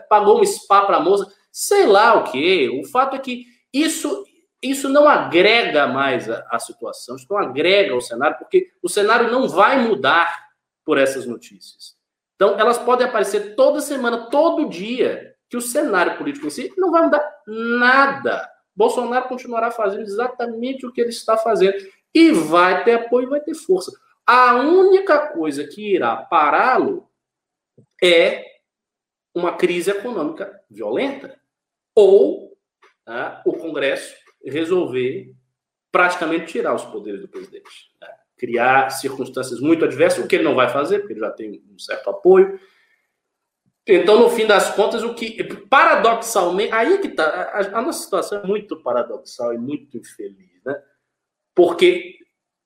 pagou um spa para a moça, sei lá o que. O fato é que isso, isso não agrega mais a, a situação, isso não agrega ao cenário, porque o cenário não vai mudar por essas notícias. Então, elas podem aparecer toda semana, todo dia, que o cenário político em si não vai mudar nada. Bolsonaro continuará fazendo exatamente o que ele está fazendo. E vai ter apoio, vai ter força. A única coisa que irá pará-lo é uma crise econômica violenta. Ou né, o Congresso resolver praticamente tirar os poderes do presidente. Né? Criar circunstâncias muito adversas, o que ele não vai fazer, porque ele já tem um certo apoio. Então, no fim das contas, o que paradoxalmente, aí que tá, a, a nossa situação é muito paradoxal e muito infeliz, né? Porque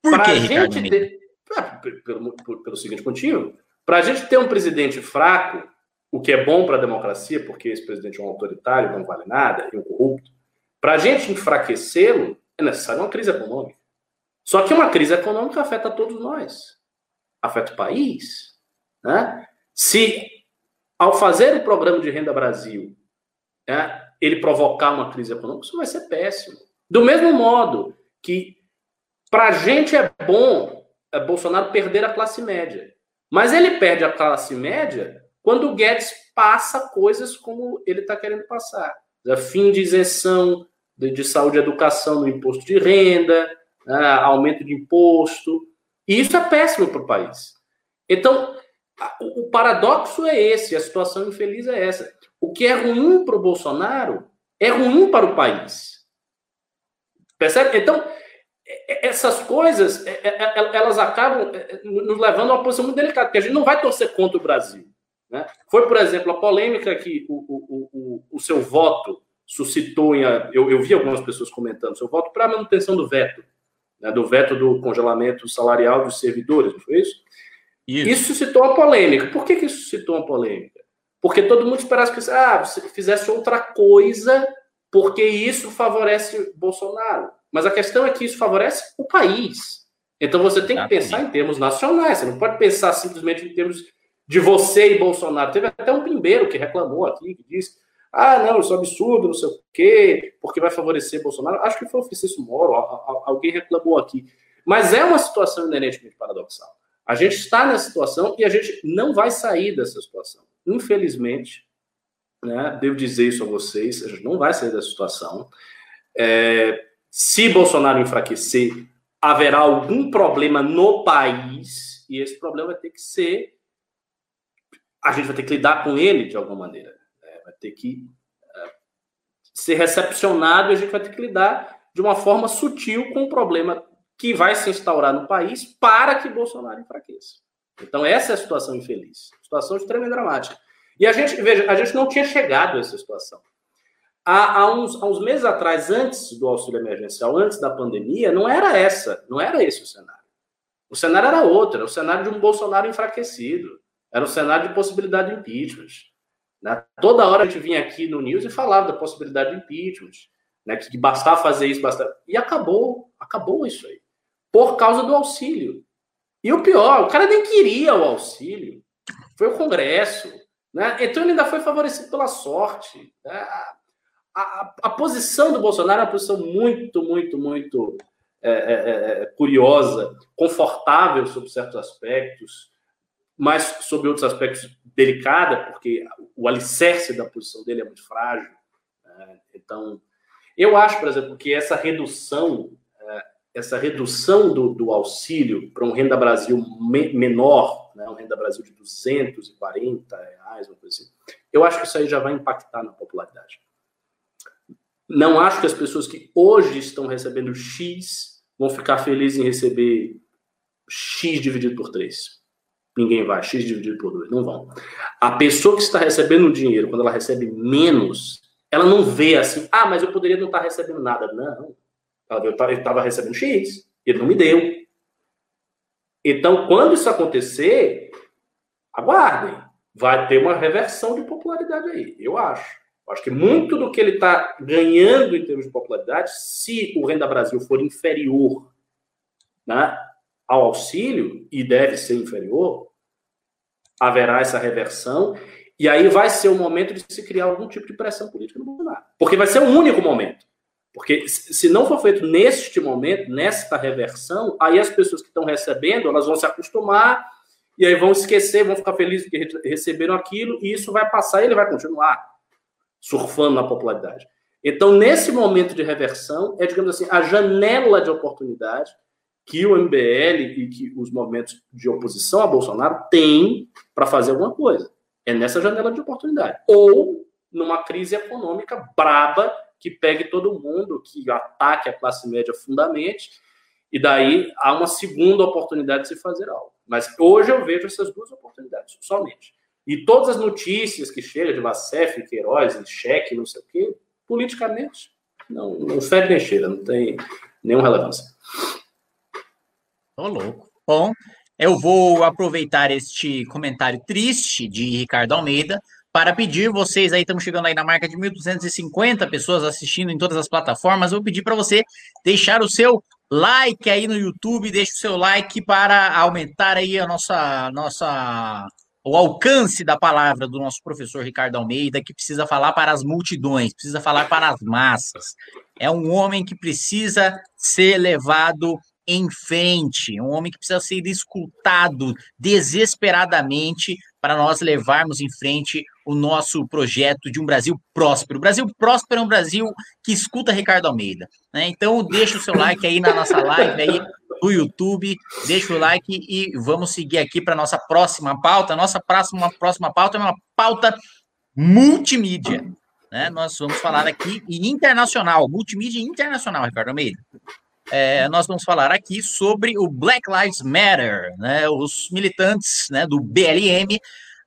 para a gente ter, ah, pelo, pelo, pelo seguinte motivo, para a gente ter um presidente fraco, o que é bom para a democracia, porque esse presidente é um autoritário, não vale nada, e um corrupto. Para a gente enfraquecê-lo, é necessário uma crise econômica. Só que uma crise econômica afeta todos nós, afeta o país. Né? Se, ao fazer o programa de Renda Brasil, né, ele provocar uma crise econômica, isso vai ser péssimo. Do mesmo modo que para a gente é bom é Bolsonaro perder a classe média. Mas ele perde a classe média quando o Guedes passa coisas como ele está querendo passar. Fim de isenção de, de, saúde e educação no imposto de renda, né, aumento de imposto. E isso é péssimo para o país. Então, o paradoxo é esse, a situação infeliz é essa. O que é ruim para o Bolsonaro é ruim para o país. Percebe? Então, essas coisas, elas acabam nos levando a uma posição muito delicada, porque a gente não vai torcer contra o Brasil. Né? Foi, por exemplo, a polêmica que o, o, o, o seu voto suscitou em. Eu, eu vi algumas pessoas comentando seu voto para a manutenção do veto, né? do veto do congelamento salarial dos servidores, não foi isso? Isso, isso suscitou uma polêmica. Por que, que isso suscitou uma polêmica? Porque todo mundo esperasse que ah, você fizesse outra coisa, porque isso favorece Bolsonaro. Mas a questão é que isso favorece o país. Então você tem que pensar em termos nacionais, você não pode pensar simplesmente em termos de você e Bolsonaro. Teve até um pimbeiro que reclamou aqui, que disse: ah, não, isso é absurdo, não sei o quê, porque vai favorecer Bolsonaro. Acho que foi o Francisco Moro, alguém reclamou aqui. Mas é uma situação inerentemente paradoxal. A gente está nessa situação e a gente não vai sair dessa situação. Infelizmente, né, devo dizer isso a vocês, a gente não vai sair dessa situação. É, se Bolsonaro enfraquecer, haverá algum problema no país e esse problema vai ter que ser. A gente vai ter que lidar com ele de alguma maneira. Né? Vai ter que uh, ser recepcionado e a gente vai ter que lidar de uma forma sutil com o problema que vai se instaurar no país para que Bolsonaro enfraqueça. Então, essa é a situação infeliz. Situação extremamente dramática. E a gente, veja, a gente não tinha chegado a essa situação. Há, há, uns, há uns meses atrás, antes do auxílio emergencial, antes da pandemia, não era essa, não era esse o cenário. O cenário era outro, era o cenário de um Bolsonaro enfraquecido. Era o cenário de possibilidade de impeachment. Né? Toda hora a gente vinha aqui no News e falava da possibilidade de impeachment. Né? Que, bastava fazer isso, bastava. E acabou, acabou isso aí. Por causa do auxílio. E o pior, o cara nem queria o auxílio. Foi o Congresso. Né? Então ele ainda foi favorecido pela sorte. Né? A, a, a, posição do Bolsonaro é uma posição muito, muito, muito é, é, é, curiosa, confortável sobre certos aspectos, mas sobre outros aspectos delicada, porque o alicerce da posição dele é muito frágil. Né? Então, eu acho, por exemplo, que essa redução essa redução do, do auxílio para um Renda Brasil me, menor, né, um Renda Brasil de 240 reais, uma coisa assim, eu acho que isso aí já vai impactar na popularidade. Não acho que as pessoas que hoje estão recebendo X vão ficar felizes em receber X dividido por 3. Ninguém vai, X dividido por 2, não vão. A pessoa que está recebendo dinheiro, quando ela recebe menos, ela não vê assim, ah, mas eu poderia não estar recebendo nada. Não ele estava recebendo X, ele não me deu. Então, quando isso acontecer, aguardem. Vai ter uma reversão de popularidade aí, eu acho. Eu acho que muito do que ele está ganhando em termos de popularidade, se o Renda Brasil for inferior né, ao auxílio, e deve ser inferior, haverá essa reversão. E aí vai ser o momento de se criar algum tipo de pressão política no Bolsonaro. Porque vai ser o único momento. Porque se não for feito neste momento, nesta reversão, aí as pessoas que estão recebendo, elas vão se acostumar e aí vão esquecer, vão ficar felizes que receberam aquilo e isso vai passar e ele vai continuar surfando na popularidade. Então, nesse momento de reversão, é, digamos assim, a janela de oportunidade que o MBL e que os movimentos de oposição a Bolsonaro têm para fazer alguma coisa. É nessa janela de oportunidade. Ou numa crise econômica braba que pegue todo mundo, que ataque a classe média fundamente, e daí há uma segunda oportunidade de se fazer algo. Mas hoje eu vejo essas duas oportunidades, somente. E todas as notícias que chegam de Vacef, Queiroz, cheque, não sei o quê, politicamente, não, não fede nem cheira, não tem nenhuma relevância. Tô louco. Bom, eu vou aproveitar este comentário triste de Ricardo Almeida para pedir vocês aí, estamos chegando aí na marca de 1.250 pessoas assistindo em todas as plataformas, eu vou pedir para você deixar o seu like aí no YouTube, deixe o seu like para aumentar aí a nossa nossa o alcance da palavra do nosso professor Ricardo Almeida, que precisa falar para as multidões, precisa falar para as massas. É um homem que precisa ser levado em frente, um homem que precisa ser escutado desesperadamente para nós levarmos em frente o nosso projeto de um Brasil próspero. O Brasil próspero é um Brasil que escuta Ricardo Almeida. Né? Então, deixa o seu like aí na nossa live aí do YouTube, deixa o like e vamos seguir aqui para nossa próxima pauta. Nossa próxima, próxima pauta é uma pauta multimídia. Né? Nós vamos falar aqui em internacional, multimídia internacional, Ricardo Almeida. É, nós vamos falar aqui sobre o Black Lives Matter, né? Os militantes né, do BLM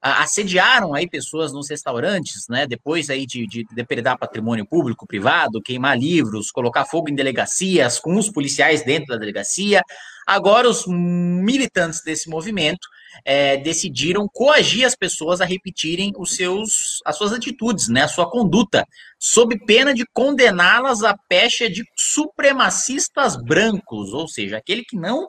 assediaram aí pessoas nos restaurantes, né? Depois aí de, de depredar patrimônio público, privado, queimar livros, colocar fogo em delegacias, com os policiais dentro da delegacia. Agora os militantes desse movimento é, decidiram coagir as pessoas a repetirem os seus, as suas atitudes, né, a sua conduta, sob pena de condená-las à pecha de supremacistas brancos, ou seja, aquele que não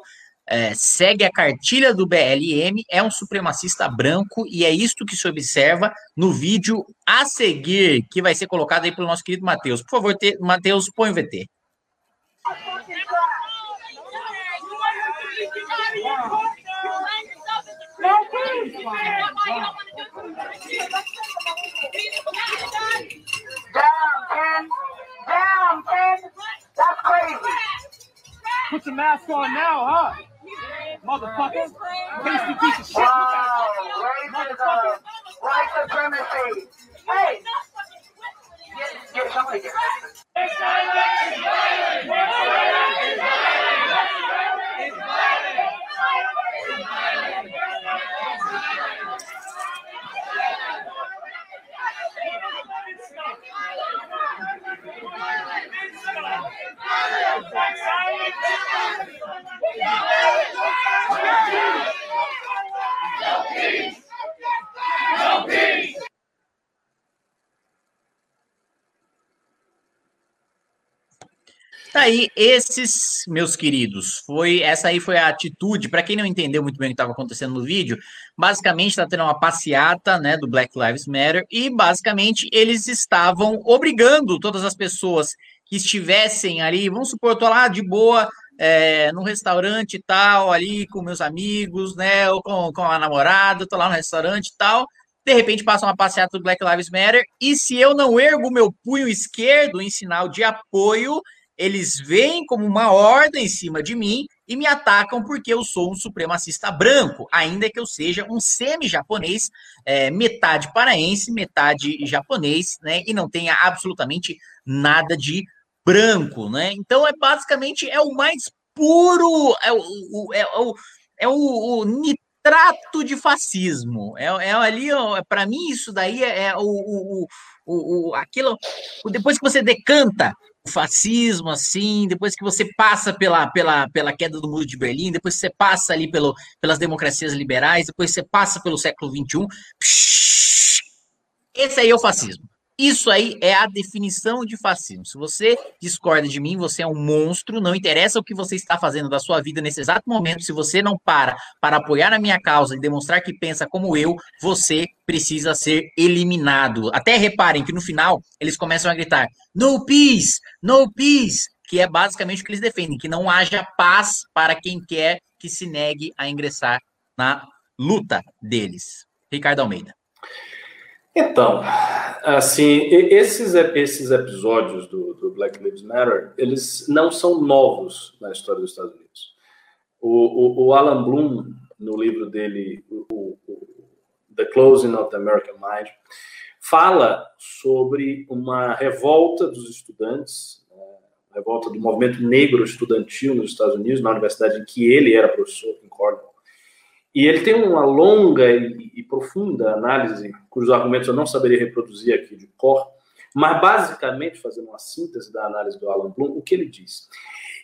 é, segue a cartilha do BLM é um supremacista branco e é isto que se observa no vídeo a seguir, que vai ser colocado aí pelo nosso querido Matheus. Por favor, Matheus, põe o VT. Down, 10. Down, 10. That's crazy. Put your mask on now, huh? Motherfucker. Piece of shit. Wow. Racism. White supremacy. Hey. Get, get somebody here. It's violent. It's violent. It's violent. It's violent. It's violent. It's violent. Aí, esses, meus queridos, foi essa aí foi a atitude. Para quem não entendeu muito bem o que estava acontecendo no vídeo, basicamente está tendo uma passeata, né, do Black Lives Matter e basicamente eles estavam obrigando todas as pessoas que estivessem ali, vamos supor, tô lá de boa é, no restaurante e tal, ali com meus amigos, né, ou com, com a namorada, tô lá no restaurante e tal. De repente passa uma passeata do Black Lives Matter e se eu não ergo meu punho esquerdo em sinal de apoio, eles vêm como uma ordem em cima de mim e me atacam porque eu sou um supremacista branco, ainda que eu seja um semi-japonês, é, metade paraense, metade japonês, né? E não tenha absolutamente nada de branco, né? Então é basicamente é o mais puro, é o, é o, é o, o nitrato de fascismo. É, é ali, para mim, isso daí é, é o, o, o, o aquilo. Depois que você decanta o fascismo, assim, depois que você passa pela, pela, pela queda do muro de Berlim, depois você passa ali pelo, pelas democracias liberais, depois você passa pelo século XXI, psh, esse aí é o fascismo. Isso aí é a definição de fascismo. Se você discorda de mim, você é um monstro, não interessa o que você está fazendo da sua vida nesse exato momento, se você não para para apoiar a minha causa e demonstrar que pensa como eu, você precisa ser eliminado. Até reparem que no final eles começam a gritar: "No peace, no peace", que é basicamente o que eles defendem, que não haja paz para quem quer que se negue a ingressar na luta deles. Ricardo Almeida. Então, assim, esses, esses episódios do, do, Black Lives Matter, eles não são novos na história dos Estados Unidos. O, o, o Alan Bloom, no livro dele, o, The Closing of the American Mind, fala sobre uma revolta dos estudantes, né, revolta do movimento negro estudantil nos Estados Unidos, na universidade em que ele era professor, em Cornell, e ele tem uma longa e, e, profunda análise, cujos argumentos eu não saberia reproduzir aqui de cor, mas basicamente, fazendo uma síntese da análise do Alan Bloom, o que ele diz?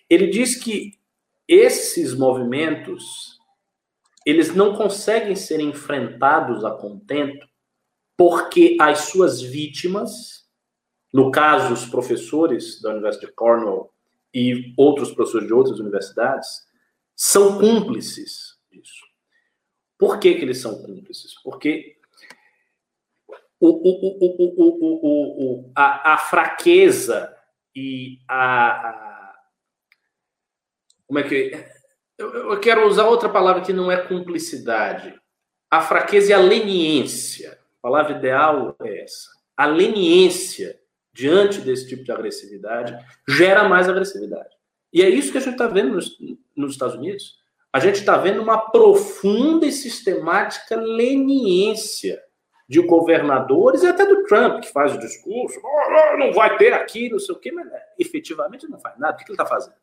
Ele diz que esses movimentos eles não conseguem ser enfrentados a contento porque as suas vítimas, no caso os professores da Universidade de Cornell e outros professores de outras universidades, são cúmplices disso. Por que, que eles são cúmplices? Porque o, o, o, a, a, fraqueza e a, a, Como é que. Eu, eu, quero usar outra palavra que não é cumplicidade. A fraqueza e a leniência. A palavra ideal é essa. A leniência diante desse tipo de agressividade gera mais agressividade. E é isso que a gente está vendo nos, nos Estados Unidos a gente está vendo uma profunda e sistemática leniência de governadores e até do Trump, que faz o discurso, oh, não vai ter aqui, não sei o quê, mas né, efetivamente não faz nada. O que ele está fazendo?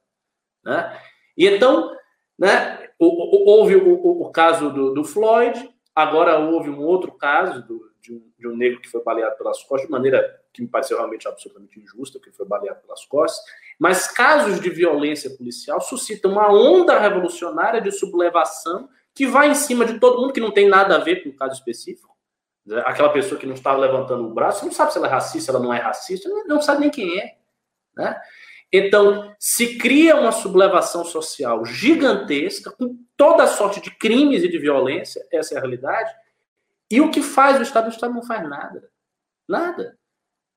Né? E então, né, houve o, o, o caso do, do, Floyd, agora houve um outro caso do, de, um, de um negro que foi baleado pelas costas de maneira que me pareceu realmente absolutamente injusta, que foi baleado pelas costas. Mas casos de violência policial suscitam uma onda revolucionária de sublevação que vai em cima de todo mundo que não tem nada a ver com o caso específico. Aquela pessoa que não estava levantando o braço, não sabe se ela é racista, ela não é racista, não sabe nem quem é. Né? Então, se cria uma sublevação social gigantesca, com toda sorte de crimes e de violência, essa é a realidade. E o que faz o Estado? O Estado não faz nada. Nada.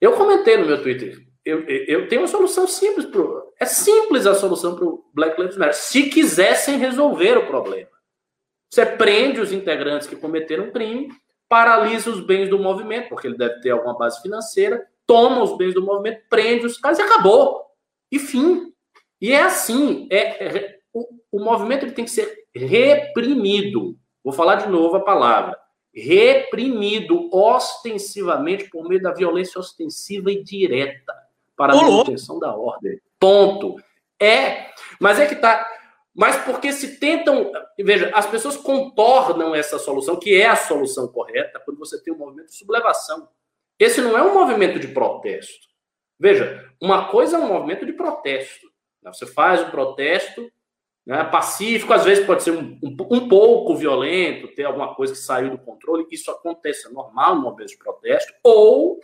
Eu comentei no meu Twitter eu, eu tenho uma solução simples. Pro, é simples a solução para o Black Lives Matter. Se quisessem resolver o problema. Você prende os integrantes que cometeram crime, paralisa os bens do movimento, porque ele deve ter alguma base financeira, toma os bens do movimento, prende os caras e acabou. E fim. E é assim, é, é o, o movimento ele tem que ser reprimido. Vou falar de novo a palavra. Reprimido ostensivamente por meio da violência ostensiva e direta para a manutenção da ordem. Ponto. É, mas é que tá. Mas porque se tentam. Veja, as pessoas contornam essa solução, que é a solução correta, quando você tem um movimento de sublevação. Esse não é um movimento de protesto. Veja, uma coisa é um movimento de protesto. Você faz um protesto né, pacífico, às vezes pode ser um, um, um, pouco violento, ter alguma coisa que saiu do controle, isso acontece, é normal no movimento de protesto, ou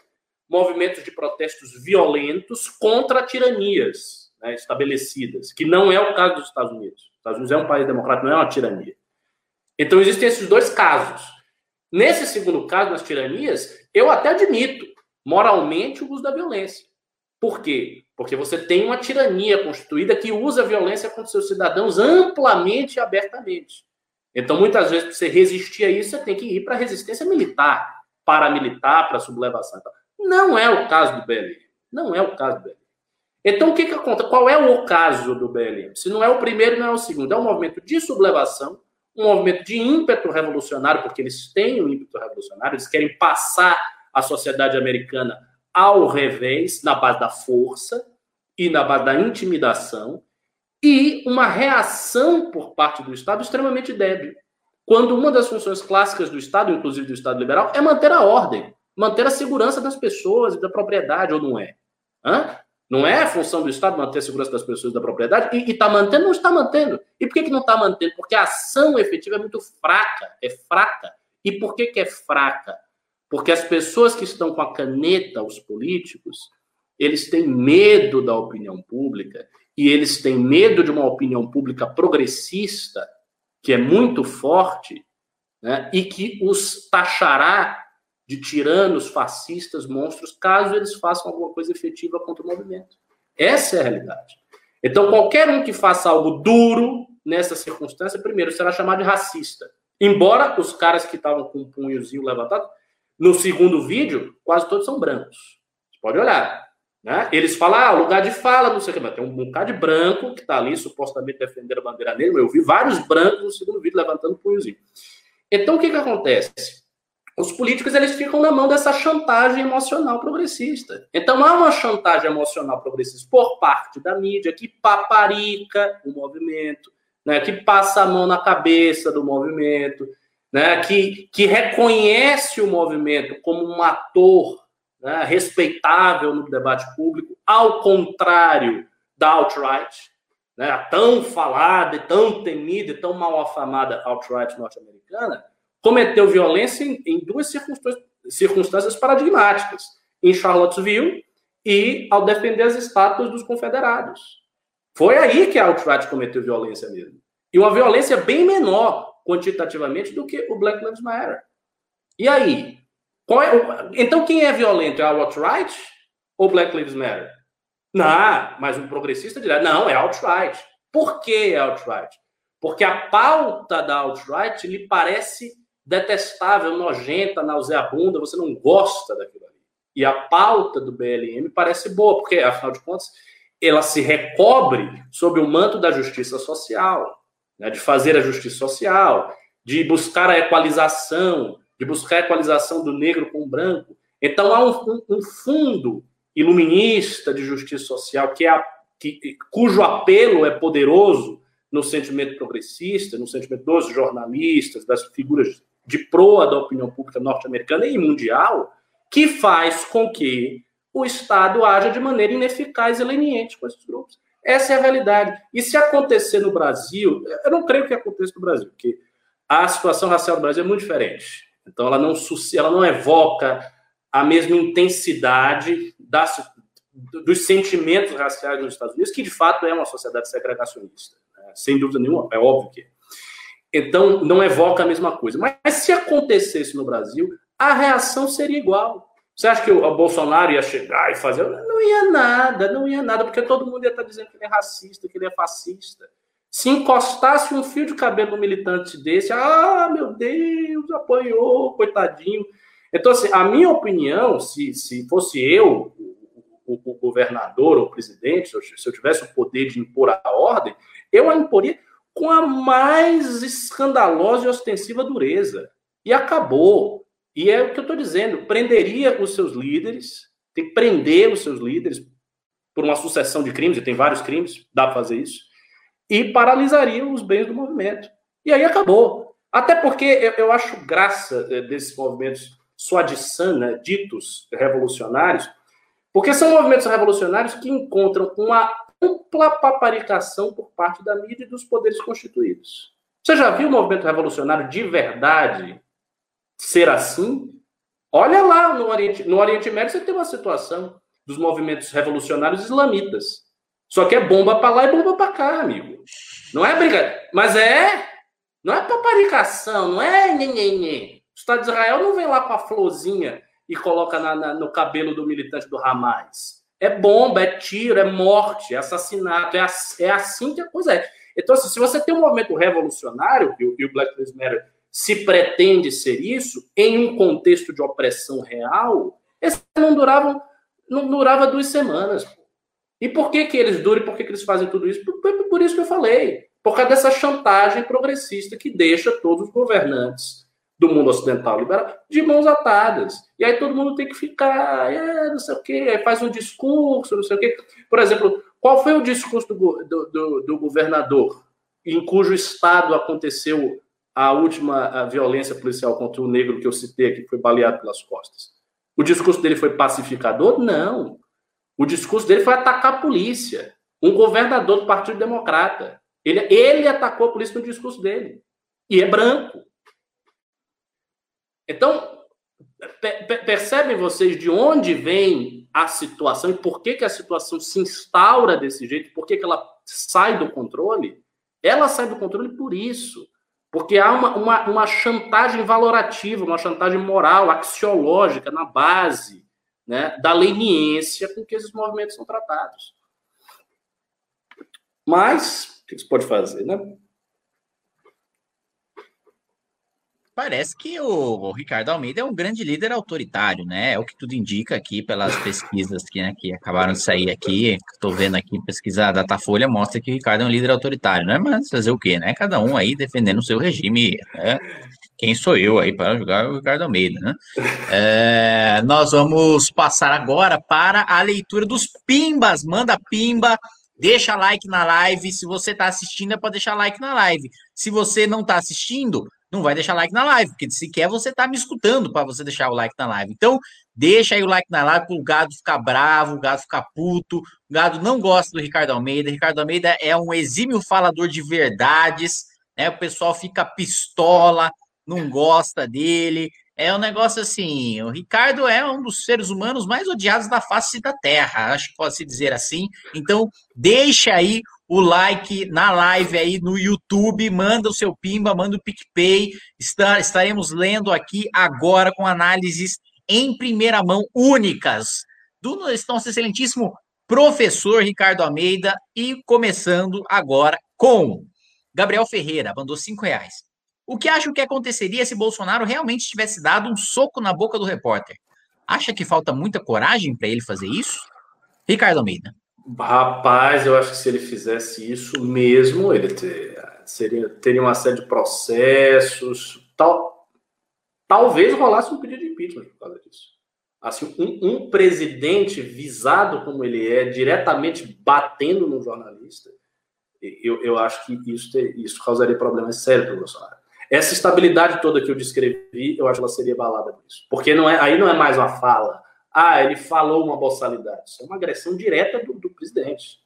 movimentos de protestos violentos contra tiranias né, estabelecidas, que não é o caso dos Estados Unidos. Os Estados Unidos é um país democrático, não é uma tirania. Então existem esses dois casos. Nesse segundo caso, nas tiranias, eu até admito moralmente o uso da violência. Por quê? Porque você tem uma tirania constituída que usa a violência contra seus cidadãos amplamente e abertamente. Então, muitas vezes, para você resistir a isso, você tem que ir para a resistência militar, paramilitar, para a sublevação. Não é o caso do BLM. Não é o caso do BLM. Então, o que, que acontece? Qual é o caso do BLM? Se não é o primeiro, não é o segundo. É um movimento de sublevação, um movimento de ímpeto revolucionário, porque eles têm o um ímpeto revolucionário, eles querem passar a sociedade americana ao revés, na base da força e na base da intimidação, e uma reação por parte do Estado extremamente débil. Quando uma das funções clássicas do Estado, inclusive do Estado liberal, é manter a ordem, manter a segurança das pessoas e da propriedade, ou não é? Hã? Não é função do Estado manter a segurança das pessoas e da propriedade? E está mantendo? Não está mantendo. E por que, que não está mantendo? Porque a ação efetiva é muito fraca, é fraca. E por que, que é fraca? Porque as pessoas que estão com a caneta, os políticos, eles têm medo da opinião pública e eles têm medo de uma opinião pública progressista, que é muito forte, né, e que os taxará de tiranos, fascistas, monstros, caso eles façam alguma coisa efetiva contra o movimento. Essa é a realidade. Então, qualquer um que faça algo duro nessa circunstância, primeiro, será chamado de racista. Embora os caras que estavam com o punhozinho levantado no segundo vídeo, quase todos são brancos. Você pode olhar. Né? Eles falam, ah, lugar de fala, não sei o que, mas tem um bocado de branco que está ali supostamente defendendo a bandeira negra. Eu vi vários brancos no segundo vídeo levantando o punhozinho. Então, o que, que acontece? Os políticos eles ficam na mão dessa chantagem emocional progressista. Então, há uma chantagem emocional progressista por parte da mídia que paparica o movimento, né, que passa a mão na cabeça do movimento, né, que, que reconhece o movimento como um ator né, respeitável no debate público, ao contrário da alt-right, né, a tão falada, tão temida e tão mal afamada alt-right norte-americana, cometeu violência em, em duas circunstâncias, circunstâncias paradigmáticas, em Charlottesville e ao defender as estátuas dos confederados. Foi aí que a alt-right cometeu violência mesmo. E uma violência bem menor quantitativamente do que o Black Lives Matter. E aí? É. Então, quem é violento? É a alt-right ou Black Lives Matter? Não, mas um progressista dirá, não, é alt-right. Por que é alt-right? Porque a pauta da alt-right lhe parece detestável, nojenta, nauseabunda, você não gosta daquilo ali. E a pauta do BLM parece boa, porque, afinal de contas, ela se recobre sob o manto da justiça social né, de fazer a justiça social, de buscar a equalização, de buscar a equalização do negro com o branco. Então há um, um, fundo iluminista de justiça social que é a, que, cujo apelo é poderoso no sentimento progressista, no sentimento dos jornalistas, das figuras de proa da opinião pública norte-americana e mundial, que faz com que o Estado haja de maneira ineficaz e leniente com esses grupos. Essa é a realidade. E se acontecer no Brasil, eu não creio que aconteça no Brasil, porque a situação racial do Brasil é muito diferente. Então, ela não, ela não evoca a mesma intensidade das, dos sentimentos raciais nos Estados Unidos, que de fato é uma sociedade segregacionista. Né? Sem dúvida nenhuma, é óbvio que é. Então, não evoca a mesma coisa. Mas se acontecesse no Brasil, a reação seria igual. Você acha que o Bolsonaro ia chegar e fazer? Não ia nada, não ia nada, porque todo mundo ia estar dizendo que ele é racista, que ele é fascista. Se encostasse um fio de cabelo no militante desse, ah, meu Deus, apanhou, coitadinho. Então, assim, a minha opinião, se, se fosse eu, o, o governador ou o presidente, se eu, se eu tivesse o poder de impor a ordem, eu a imporia com a mais escandalosa e ostensiva dureza. E acabou. E é o que eu estou dizendo: prenderia os seus líderes, tem que prender os seus líderes por uma sucessão de crimes, e tem vários crimes, dá para fazer isso, e paralisaria os bens do movimento. E aí acabou. Até porque eu, acho graça eh, desses movimentos Swadhisthana, né, ditos revolucionários, porque são movimentos revolucionários que encontram uma ampla paparicação por parte da mídia e dos poderes constituídos. Você já viu o movimento revolucionário de verdade ser assim? Olha lá no Oriente, no Oriente Médio, você tem uma situação dos movimentos revolucionários islamitas. Só que é bomba para lá e bomba para cá, amigo. Não é brincadeira. Mas é. Não é paparicação, não é nhenhenhê. O Estado de Israel não vem lá com a florzinha e coloca na, na, no cabelo do militante do Hamas. É bomba, é tiro, é morte, é assassinato. É, é assim que a coisa é. Então, assim, se você tem um movimento revolucionário, e o, Black Lives Matter se pretende ser isso, em um contexto de opressão real, esses não duravam não durava duas semanas. E por que, que eles duram e por que, que eles fazem tudo isso? Por, por, por, isso que eu falei. Por causa dessa chantagem progressista que deixa todos os governantes do mundo ocidental liberal de mãos atadas. E aí todo mundo tem que ficar, é, não sei o quê, aí faz um discurso, não sei o quê. Por exemplo, qual foi o discurso do, do, do, do governador em cujo estado aconteceu a última a violência policial contra o negro que eu citei, que foi baleado pelas costas? O discurso dele foi pacificador? Não. O discurso dele foi atacar a polícia. Um governador do Partido Democrata. Ele, ele atacou a polícia no discurso dele. E é branco. Então, percebem vocês de onde vem a situação e por que, que a situação se instaura desse jeito, por que, que ela sai do controle? Ela sai do controle por isso. Porque há uma, uma, uma chantagem valorativa, uma chantagem moral, axiológica, na base né, da leniência com que esses movimentos são tratados. Mas, o que se pode fazer, né? Parece que o, Ricardo Almeida é um grande líder autoritário, né? É o que tudo indica aqui pelas pesquisas que, né, que acabaram de sair aqui. Estou vendo aqui, pesquisa da Datafolha mostra que o Ricardo é um líder autoritário, né? Mas fazer o quê, né? Cada um aí defendendo o seu regime, né? Quem sou eu aí para julgar o Ricardo Almeida, né? É, nós vamos passar agora para a leitura dos pimbas. Manda pimba, deixa like na live. Se você está assistindo, é para deixar like na live. Se você não está assistindo, não vai deixar like na live, porque se quer você tá me escutando para você deixar o like na live. Então, deixa aí o like na live para o gado ficar bravo, o gado ficar puto. O gado não gosta do Ricardo Almeida. Ricardo Almeida é um exímio falador de verdades, né? O pessoal fica pistola, não gosta dele. É um negócio assim, o Ricardo é um dos seres humanos mais odiados da face da Terra, acho que pode se dizer assim. Então, deixa aí o like na live aí no YouTube, manda o seu pimba, manda o PicPay. Está, estaremos lendo aqui agora com análises em primeira mão únicas do nosso excelentíssimo professor Ricardo Almeida e começando agora com Gabriel Ferreira, mandou cinco reais. O que acha que aconteceria se Bolsonaro realmente tivesse dado um soco na boca do repórter? Acha que falta muita coragem para ele fazer isso? Ricardo Almeida. Rapaz, eu acho que se ele fizesse isso mesmo, ele ter, seria, teria uma série de processos, tal, talvez rolasse um pedido de impeachment por causa disso. Assim, um, um presidente visado como ele é, diretamente batendo no jornalista, eu, eu acho que isso, ter, isso causaria problemas sérios para o Bolsonaro. Essa estabilidade toda que eu descrevi, eu acho que ela seria balada por isso. Porque não é, aí não é mais uma fala, ah, ele falou uma boçalidade. Isso é uma agressão direta do, do presidente.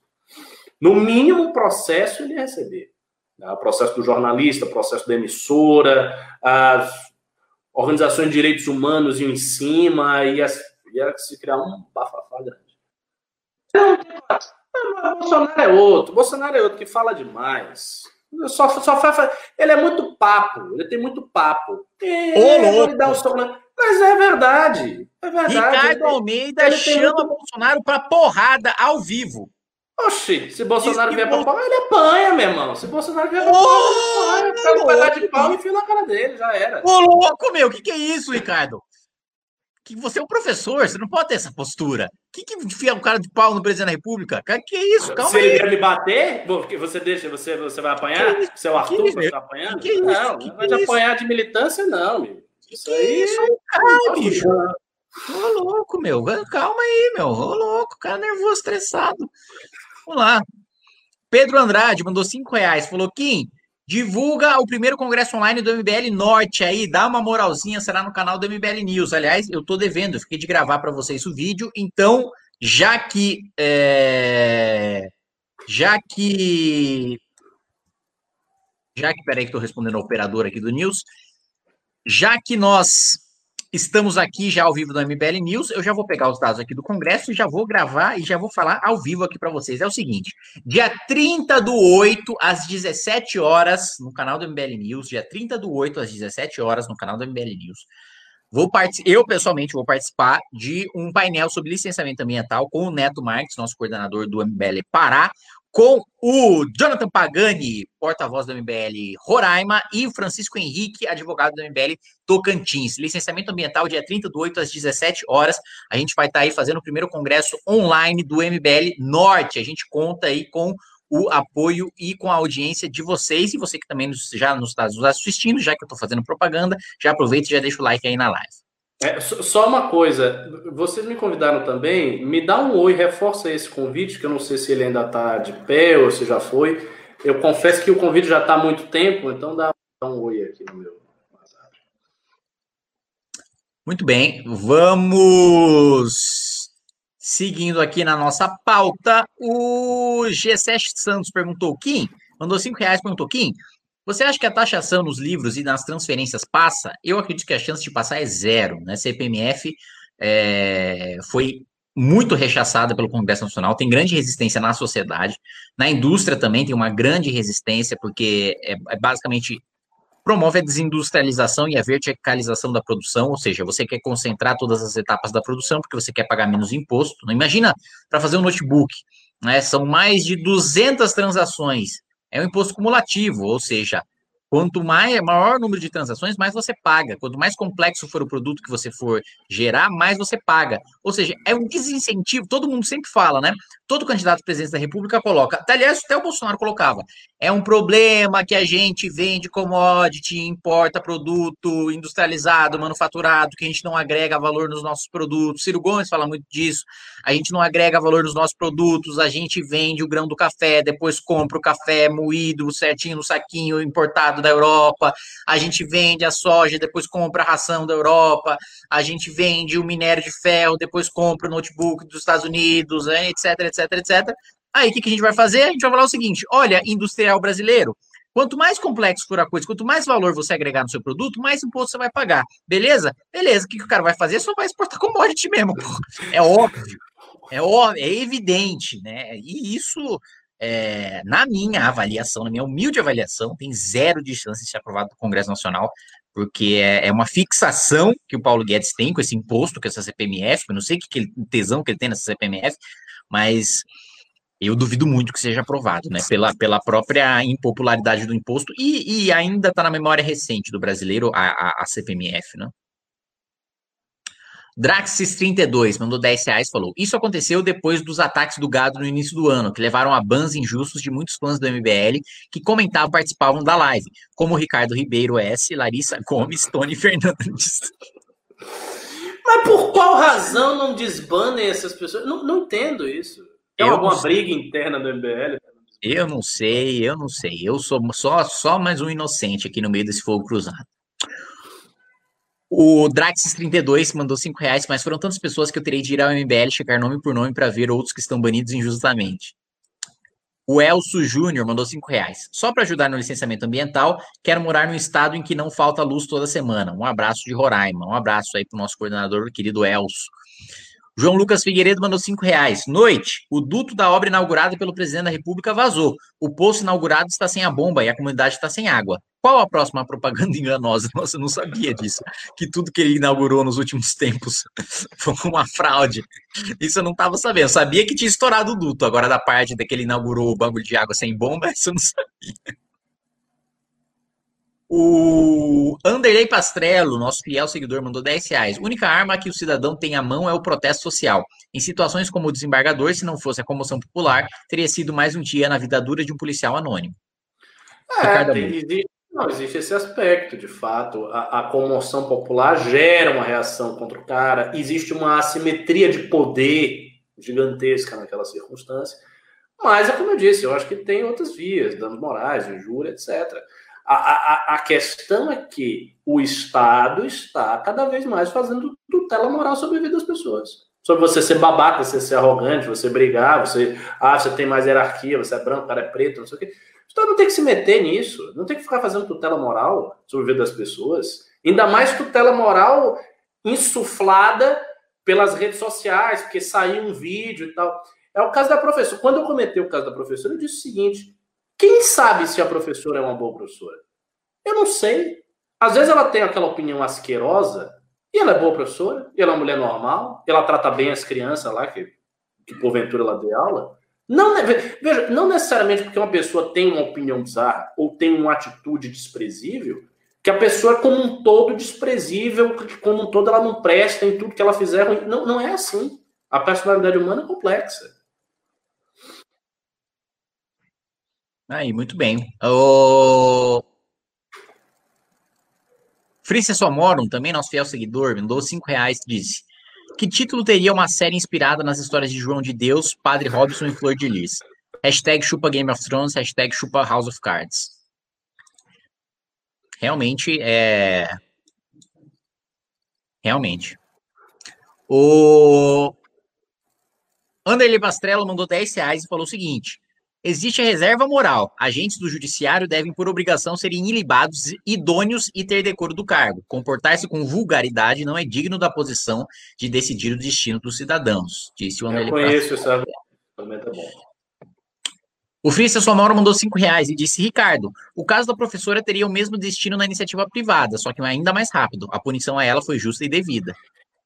No mínimo, processo ele ia receber. Né? O processo do jornalista, o processo da emissora, as organizações de direitos humanos iam em cima, ia, ia se criar um bafafá grande. Não, Bolsonaro é outro. Bolsonaro é outro que fala demais. Só, só faz, ele é muito papo, ele tem muito papo. Ô, louco. Dá um soco na... Mas é verdade. É verdade. Ricardo Almeida ele chama muito... Bolsonaro para porrada ao vivo. Oxi, se Bolsonaro vier pra porrada, ele apanha, meu irmão. Se Bolsonaro vier pra porrada, ele apanha. Pega um pedaço de pau e enfia na cara dele, já era. Ô, louco, meu, o que, que é isso, Ricardo? Que você é um professor, você não pode ter essa postura. O que, que enfia um cara de pau no presidente da República? Cara, que é isso? Calma Se aí. ele quer me bater, você deixa, você, você vai apanhar? É o Arthur, você tá apanhando? Que não, que não vai apanhar de militância, não, meu. Isso aí. Isso, cara, bicho. Ô, louco, meu. Calma aí, meu. Ô, louco, cara nervoso, estressado. Vamos lá. Pedro Andrade mandou cinco reais. Falou, Kim, divulga o primeiro congresso online do MBL Norte aí. Dá uma moralzinha, será no canal do MBL News. Aliás, eu tô devendo, eu fiquei de gravar para vocês o vídeo. Então, já que. É... Já que. Já que, peraí, que estou respondendo ao operador aqui do News. Já que nós estamos aqui já ao vivo do MBL News, eu já vou pegar os dados aqui do Congresso e já vou gravar e já vou falar ao vivo aqui para vocês. É o seguinte: dia 30 do 8 às 17 horas no canal do MBL News, dia 30 do 8 às 17 horas no canal do MBL News. Vou eu pessoalmente vou participar de um painel sobre licenciamento ambiental com o Neto Marques, nosso coordenador do MBL Pará, com o Jonathan Pagani, porta-voz do MBL Roraima, e o Francisco Henrique, advogado do MBL Tocantins. Licenciamento ambiental, dia 30 do 8 às 17 horas. A gente vai estar aí fazendo o primeiro congresso online do MBL Norte. A gente conta aí com o apoio e com a audiência de vocês, e você que também já nos está assistindo, já que eu estou fazendo propaganda, já aproveita e já deixa o like aí na live. É, só uma coisa, vocês me convidaram também, me dá um oi, reforça esse convite, que eu não sei se ele ainda está de pé ou se já foi. Eu confesso que o convite já está há muito tempo, então dá, um oi aqui no meu WhatsApp. Muito bem, vamos seguindo aqui na nossa pauta. O G7 Santos perguntou, Kim, mandou cinco reais, perguntou, Kim, você acha que a taxação nos livros e nas transferências passa? Eu acredito que a chance de passar é zero. Né? CPMF é, foi muito rechaçada pelo Congresso Nacional, tem grande resistência na sociedade, na indústria também tem uma grande resistência, porque é, é basicamente promove a desindustrialização e a verticalização da produção, ou seja, você quer concentrar todas as etapas da produção porque você quer pagar menos imposto. Não imagina para fazer um notebook, né? São mais de 200 transações é um imposto cumulativo, ou seja, Quanto mais, maior o número de transações, mais você paga. Quanto mais complexo for o produto que você for gerar, mais você paga. Ou seja, é um desincentivo. Todo mundo sempre fala, né? Todo candidato à presidência da República coloca. Aliás, até o Bolsonaro colocava. É um problema que a gente vende commodity, importa produto industrializado, manufaturado, que a gente não agrega valor nos nossos produtos. Ciro Gomes fala muito disso. A gente não agrega valor nos nossos produtos, a gente vende o grão do café, depois compra o café moído certinho no saquinho importado da Europa, a gente vende a soja, depois compra a ração da Europa, a gente vende o minério de ferro, depois compra o notebook dos Estados Unidos, né, etc, etc, etc. Aí o que, que a gente vai fazer? A gente vai falar o seguinte: olha, industrial brasileiro, Quanto mais complexo for a coisa, quanto mais valor você agregar no seu produto, mais imposto você vai pagar. Beleza? Beleza. O que, que o cara vai fazer? Só vai exportar commodity mesmo. Pô. É óbvio. É óbvio, é evidente, né? E isso é, na minha avaliação, na minha humilde avaliação, tem zero de chance de ser aprovado no Congresso Nacional, porque é, é, uma fixação que o Paulo Guedes tem com esse imposto, com essa CPMF, eu não sei que, que tesão que ele tem nessa CPMF, mas eu duvido muito que seja aprovado, né? Pela, pela própria impopularidade do imposto e, e ainda está na memória recente do brasileiro a, a, a CPMF, né? Draxis32 mandou 10 reais falou: Isso aconteceu depois dos ataques do gado no início do ano, que levaram a bans injustos de muitos fãs do MBL que comentavam participavam da live, como Ricardo Ribeiro S, Larissa Gomes, Tony Fernandes. Mas por qual razão não desbanem essas pessoas? Não, não entendo isso. Tem alguma briga interna do MBL? Eu não sei, eu não sei. Eu sou só, só mais um inocente aqui no meio desse fogo cruzado. O Draxis32 mandou 5 reais, mas foram tantas pessoas que eu terei de ir ao MBL checar nome por nome para ver outros que estão banidos injustamente. O Elso Júnior mandou 5 reais. Só para ajudar no licenciamento ambiental, quero morar num estado em que não falta luz toda semana. Um abraço de Roraima. Um abraço aí para o nosso coordenador, querido Elso. João Lucas Figueiredo mandou 5 reais. Noite, o duto da obra inaugurada pelo presidente da República vazou. O poço inaugurado está sem a bomba e a comunidade está sem água. Qual a próxima propaganda enganosa? Nossa, eu não sabia disso. Que tudo que ele inaugurou nos últimos tempos foi uma fraude. Isso eu não estava sabendo. Eu sabia que tinha estourado o duto. Agora, da parte de que ele inaugurou o bagulho de água sem bomba, isso eu não sabia. O Anderley Pastrello, nosso fiel seguidor, mandou 10 reais. Única arma que o cidadão tem à mão é o protesto social. Em situações como o desembargador, se não fosse a comoção popular, teria sido mais um dia na vida dura de um policial anônimo. É, tem, existe, não, existe esse aspecto, de fato. A, a, comoção popular gera uma reação contra o cara, existe uma assimetria de poder gigantesca naquela circunstância. Mas é como eu disse, eu acho que tem outras vias, danos morais, injúria, etc. A, a, a questão é que o Estado está cada vez mais fazendo tutela moral sobre a vida das pessoas. Sobre você ser babaca, você ser arrogante, você brigar, você. Ah, você tem mais hierarquia, você é branco, o cara é preto, não sei o quê. O Estado não tem que se meter nisso, não tem que ficar fazendo tutela moral sobre a vida das pessoas. Ainda mais tutela moral insuflada pelas redes sociais, porque saiu um vídeo e tal. É o caso da professora. Quando eu comentei o caso da professora, eu disse o seguinte: quem sabe se a professora é uma boa professora? Eu não sei. Às vezes ela tem aquela opinião asquerosa e ela é boa professora, ela é uma mulher normal, ela trata bem as crianças lá, que, que porventura ela dê aula. Não, veja, não necessariamente porque uma pessoa tem uma opinião bizarra ou tem uma atitude desprezível, que a pessoa é como um todo desprezível, que como um todo ela não presta em tudo que ela fizer. Não, não é assim. A personalidade humana é complexa. Aí, muito bem. O... Frícia Somorum, também nosso fiel seguidor, mandou cinco reais disse que título teria uma série inspirada nas histórias de João de Deus, Padre Robson e Flor de Lis? Hashtag chupa Game of Thrones, hashtag chupa House of Cards. Realmente é. Realmente. O Anderley Pastrello mandou 10 reais e falou o seguinte: Existe a reserva moral. Agentes do judiciário devem, por obrigação, serem ilibados, idôneos e ter decoro do cargo. Comportar-se com vulgaridade não é digno da posição de decidir o destino dos cidadãos, disse o Anderley. Eu conheço esse argumento, bom. O Frícia Somoro mandou cinco reais e disse: Ricardo, o caso da professora teria o mesmo destino na iniciativa privada, só que ainda mais rápido. A punição a ela foi justa e devida.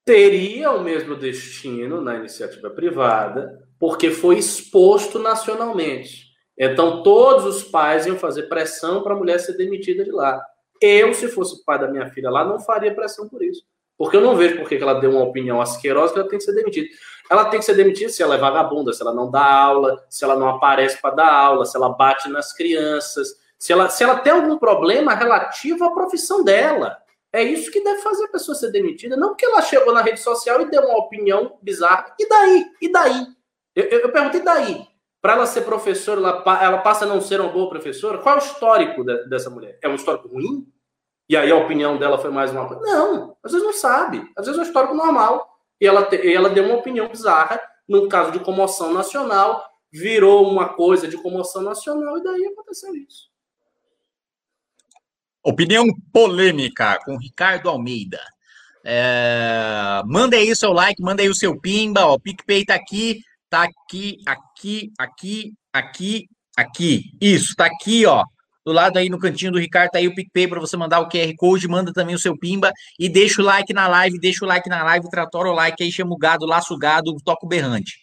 Teria o mesmo destino na iniciativa privada, porque foi exposto nacionalmente. Então, todos os pais iam fazer pressão para a mulher ser demitida de lá. Eu, se fosse pai da minha filha lá, não faria pressão por isso. Porque eu não vejo por que ela deu uma opinião asquerosa que ela tem que ser demitida. Ela tem que ser demitida se ela é vagabunda, se ela não dá aula, se ela não aparece para dar aula, se ela bate nas crianças, se ela, se ela tem algum problema relativo à profissão dela. É isso que deve fazer a pessoa ser demitida, não porque ela chegou na rede social e deu uma opinião bizarra. E daí? E daí? Eu, eu, eu perguntei daí. Para ela ser professora, ela, ela, passa a não ser uma boa professora? Qual é o histórico de, dessa mulher? É um histórico ruim? E aí a opinião dela foi mais uma coisa? Não, às vezes não sabe. Às vezes é um histórico normal. E ela, te, e ela deu uma opinião bizarra num caso de comoção nacional, virou uma coisa de comoção nacional e daí aconteceu isso. Opinião polêmica com Ricardo Almeida. É, manda aí o seu like, manda aí o seu pimba. Ó, o PicPay tá aqui. Tá aqui, aqui, aqui, aqui, aqui. Isso, tá aqui, ó. Do lado aí no cantinho do Ricardo, tá aí o PicPay para você mandar o QR Code, manda também o seu pimba e deixa o like na live, deixa o like na live, tratora o like aí, chama o gado, laço o gado, toca o berrante.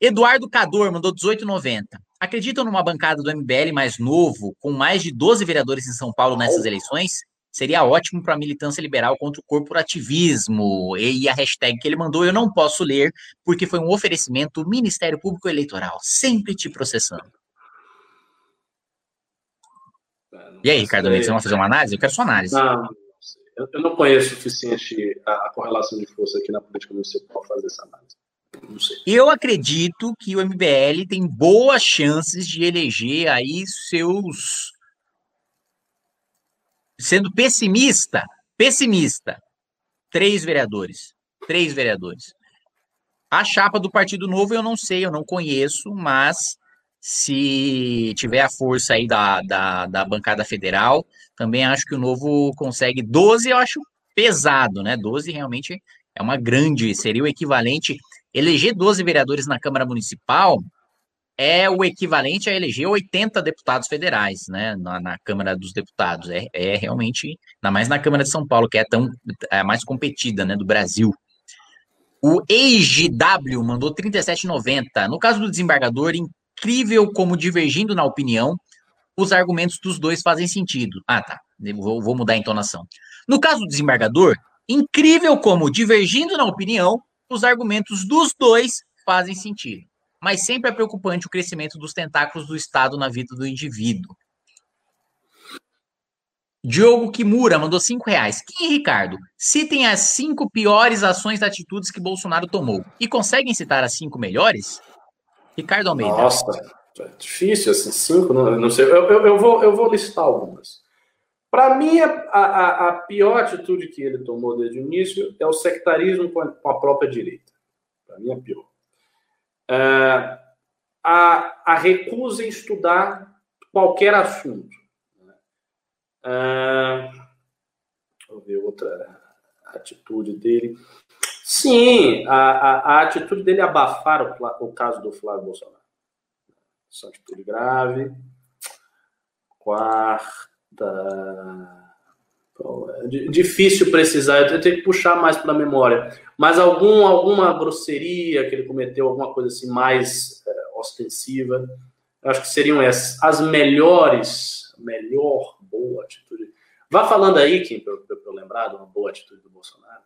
Eduardo Cador mandou 18,90. Acreditam numa bancada do MBL mais novo, com mais de 12 vereadores em São Paulo nessas eleições? Seria ótimo para a militância liberal contra o corporativismo. E a hashtag que ele mandou eu não posso ler, porque foi um oferecimento Ministério Público Eleitoral, sempre te processando. É, e aí, Ricardo, você vai fazer uma análise? Eu quero sua análise. Não, eu não conheço o suficiente a, correlação de força aqui na política municipal para fazer essa análise. Eu acredito que o MBL tem boas chances de eleger aí seus sendo pessimista, pessimista, três vereadores. Três vereadores. A chapa do Partido Novo eu não sei, eu não conheço, mas se tiver a força aí da, da, da bancada federal, também acho que o Novo consegue 12, eu acho pesado, né? 12 realmente é uma grande, seria o equivalente. Eleger 12 vereadores na Câmara Municipal é o equivalente a eleger 80 deputados federais, né, na, na Câmara dos Deputados. É, é, realmente, ainda mais na Câmara de São Paulo, que é tão é a mais competida, né, do Brasil. O EIGW mandou 37,90. No caso do desembargador, incrível como divergindo na opinião, os argumentos dos dois fazem sentido. Ah, tá. Vou, vou mudar a entonação. No caso do desembargador, incrível como, divergindo na opinião, os argumentos dos dois fazem sentido. Mas sempre é preocupante o crescimento dos tentáculos do Estado na vida do indivíduo. Diogo Kimura mandou cinco reais. E Ricardo, citem as cinco piores ações e atitudes que Bolsonaro tomou. E conseguem citar as cinco melhores? Ricardo Almeida. Nossa, é difícil, assim, cinco, não, não sei. Eu, eu, eu, vou, eu vou listar algumas. Para mim, a, a, a, pior atitude que ele tomou desde o início é o sectarismo com a, com a própria direita. Para mim, é pior. É, a, a recusa em estudar qualquer assunto. Vou ver outra atitude dele. Sim, a, a, a atitude dele é abafar o, o caso do Flávio Bolsonaro. Essa atitude grave. Quarta. É difícil precisar, eu tenho que puxar mais para a memória. Mas algum, alguma grosseria que ele cometeu, alguma coisa assim mais é, ostensiva, eu acho que seriam essas. As melhores, melhor boa atitude. Vá falando aí, Kim, para eu lembrar de uma boa atitude do Bolsonaro.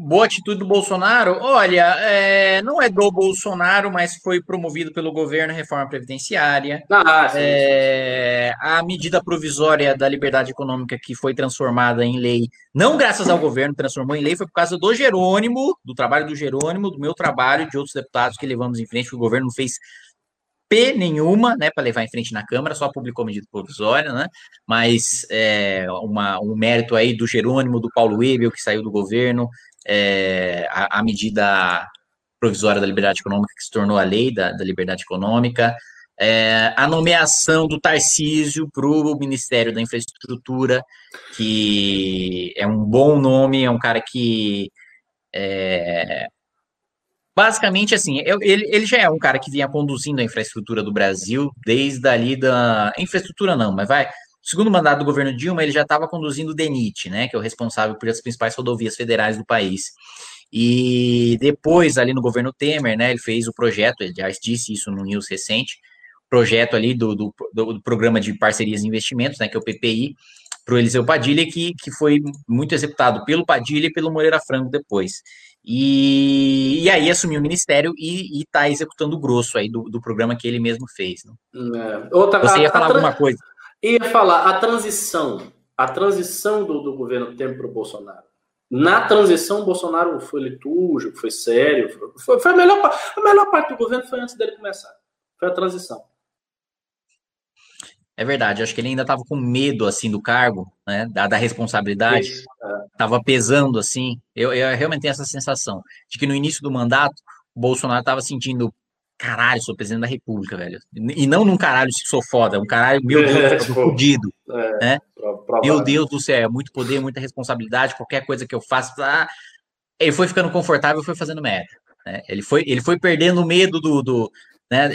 Boa atitude do Bolsonaro? Olha, é, não é do Bolsonaro, mas foi promovido pelo governo a reforma previdenciária. Ah, sim, é. A medida provisória da liberdade econômica que foi transformada em lei, não graças ao governo, transformou em lei, foi por causa do Jerônimo, do trabalho do Jerônimo, do meu trabalho de outros deputados que levamos em frente, que o governo não fez P nenhuma, né, para levar em frente na Câmara, só publicou medida provisória, né, mas é, uma, um mérito aí do Jerônimo, do Paulo Ebel, que saiu do governo, é, a, a, medida provisória da liberdade econômica, que se tornou a lei da, da liberdade econômica, é, a nomeação do Tarcísio para o Ministério da Infraestrutura, que é um bom nome, é um cara que é, basicamente assim, ele, ele já é um cara que vinha conduzindo a infraestrutura do Brasil desde ali da infraestrutura não, mas vai segundo mandato do governo Dilma, ele já estava conduzindo o DENIT, né, que é o responsável por as principais rodovias federais do país. E depois, ali no governo Temer, né, ele fez o projeto, ele já disse isso no News recente, projeto ali do, do, do programa de parcerias e investimentos, né, que é o PPI, para o Eliseu Padilha, que, que foi muito executado pelo Padilha e pelo Moreira Franco depois. E, e aí assumiu o ministério e está executando o grosso aí do, do programa que ele mesmo fez. Né? É. Outra, Você ia falar alguma coisa? Ia falar a transição, a transição do, do governo Temer para o Bolsonaro. Na transição, o Bolsonaro foi litúrgico, foi sério, foi, foi a, melhor, a melhor parte do governo foi antes dele começar. Foi a transição. É verdade, acho que ele ainda estava com medo assim do cargo, né, da, da responsabilidade, estava é. pesando assim. Eu, eu realmente tenho essa sensação de que no início do mandato o Bolsonaro estava sentindo, caralho, sou presidente da República, velho. E não num caralho se sou foda, um caralho, meu Deus, é, tô fudido. É, né? Meu Deus do céu, é muito poder, muita responsabilidade, qualquer coisa que eu faço. Ah, ele foi ficando confortável, foi fazendo merda. Né? Ele, foi, ele foi perdendo o medo do, do né?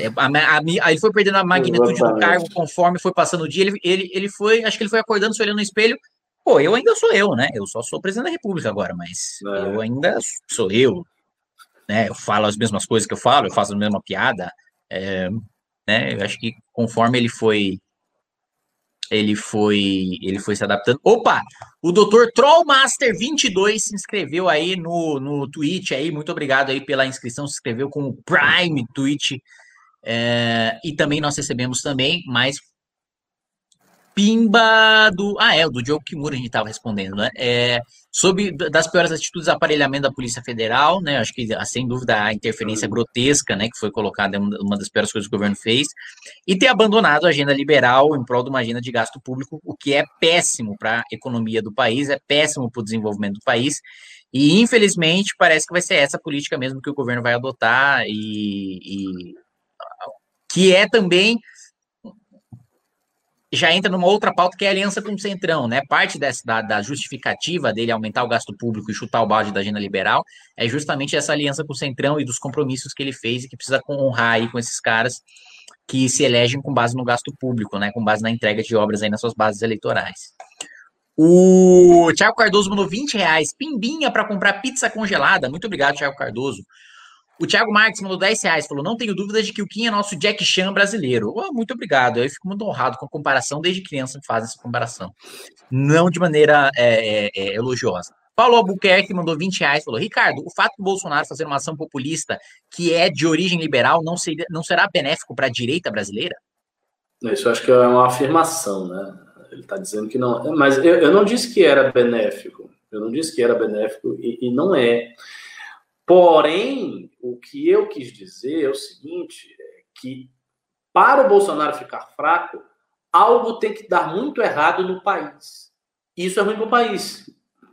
Aí foi perdendo a magnitude Exatamente. do cargo conforme foi passando o dia. Ele, ele, ele foi, acho que ele foi acordando, se olhando no espelho. Pô, eu ainda sou eu, né? Eu só sou presidente da República agora, mas é. eu ainda sou eu né? Eu falo as mesmas coisas que eu falo, eu faço a mesma piada, é, né? Eu acho que conforme ele foi ele foi ele foi se adaptando. Opa, o Dr. Trollmaster 22 se inscreveu aí no, no Twitch aí, muito obrigado aí pela inscrição, se inscreveu com o Prime Twitch. É, e também nós recebemos também mais Pimba do. Ah, é, do Diogo Kimura a gente estava respondendo, né? É, sobre das piores atitudes de aparelhamento da Polícia Federal, né? Acho que, ah, sem dúvida, a interferência grotesca, né? Que foi colocada, uma das piores coisas que o governo fez. E ter abandonado a agenda liberal em prol de uma agenda de gasto público, o que é péssimo para a economia do país, é péssimo para o desenvolvimento do país. E, infelizmente, parece que vai ser essa política mesmo que o governo vai adotar e, e que é também já entra numa outra pauta que é a aliança com o Centrão, né? Parte dessa, da, da, justificativa dele aumentar o gasto público e chutar o balde da agenda liberal é justamente essa aliança com o Centrão e dos compromissos que ele fez e que precisa honrar aí com esses caras que se elegem com base no gasto público, né? Com base na entrega de obras aí nas suas bases eleitorais. O Thiago Cardoso mandou 20 reais, pimbinha para comprar pizza congelada. Muito obrigado, Thiago Cardoso. O Thiago Marques mandou 10 reais, falou: não tenho dúvidas de que o Kim é nosso Jack Chan brasileiro. Oh, muito obrigado. Eu fico muito honrado com a comparação, desde criança faz essa comparação. Não de maneira é, é, é, elogiosa. Paulo Albuquerque mandou 20 reais, falou: Ricardo, o fato do Bolsonaro fazer uma ação populista que é de origem liberal não, seria, não será benéfico para a direita brasileira? Isso eu acho que é uma afirmação, né? Ele está dizendo que não. Mas eu, eu, não disse que era benéfico. Eu não disse que era benéfico e, e não é. Porém, o que eu quis dizer é o seguinte: é que para o Bolsonaro ficar fraco, algo tem que dar muito errado no país. Isso é ruim para o país.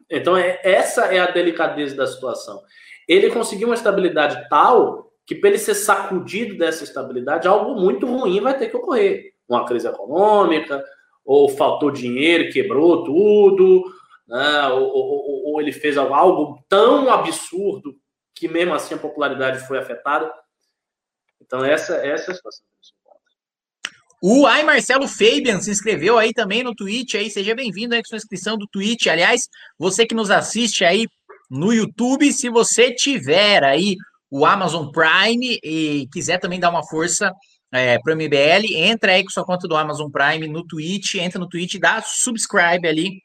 Então, é, essa é a delicadeza da situação. Ele conseguiu uma estabilidade tal que, para ele ser sacudido dessa estabilidade, algo muito ruim vai ter que ocorrer. Uma crise econômica, ou faltou dinheiro, quebrou tudo, né? ou, ou, ou ele fez algo tão absurdo que mesmo assim a popularidade foi afetada. Então, essa, essa é a situação. O Ai Marcelo Fabian se inscreveu aí também no Twitch aí, seja bem-vindo aí com sua inscrição do Twitch. Aliás, você que nos assiste aí no YouTube, se você tiver aí o Amazon Prime e quiser também dar uma força é, para o MBL, entra aí com sua conta do Amazon Prime no Twitch, entra no Twitch, dá subscribe ali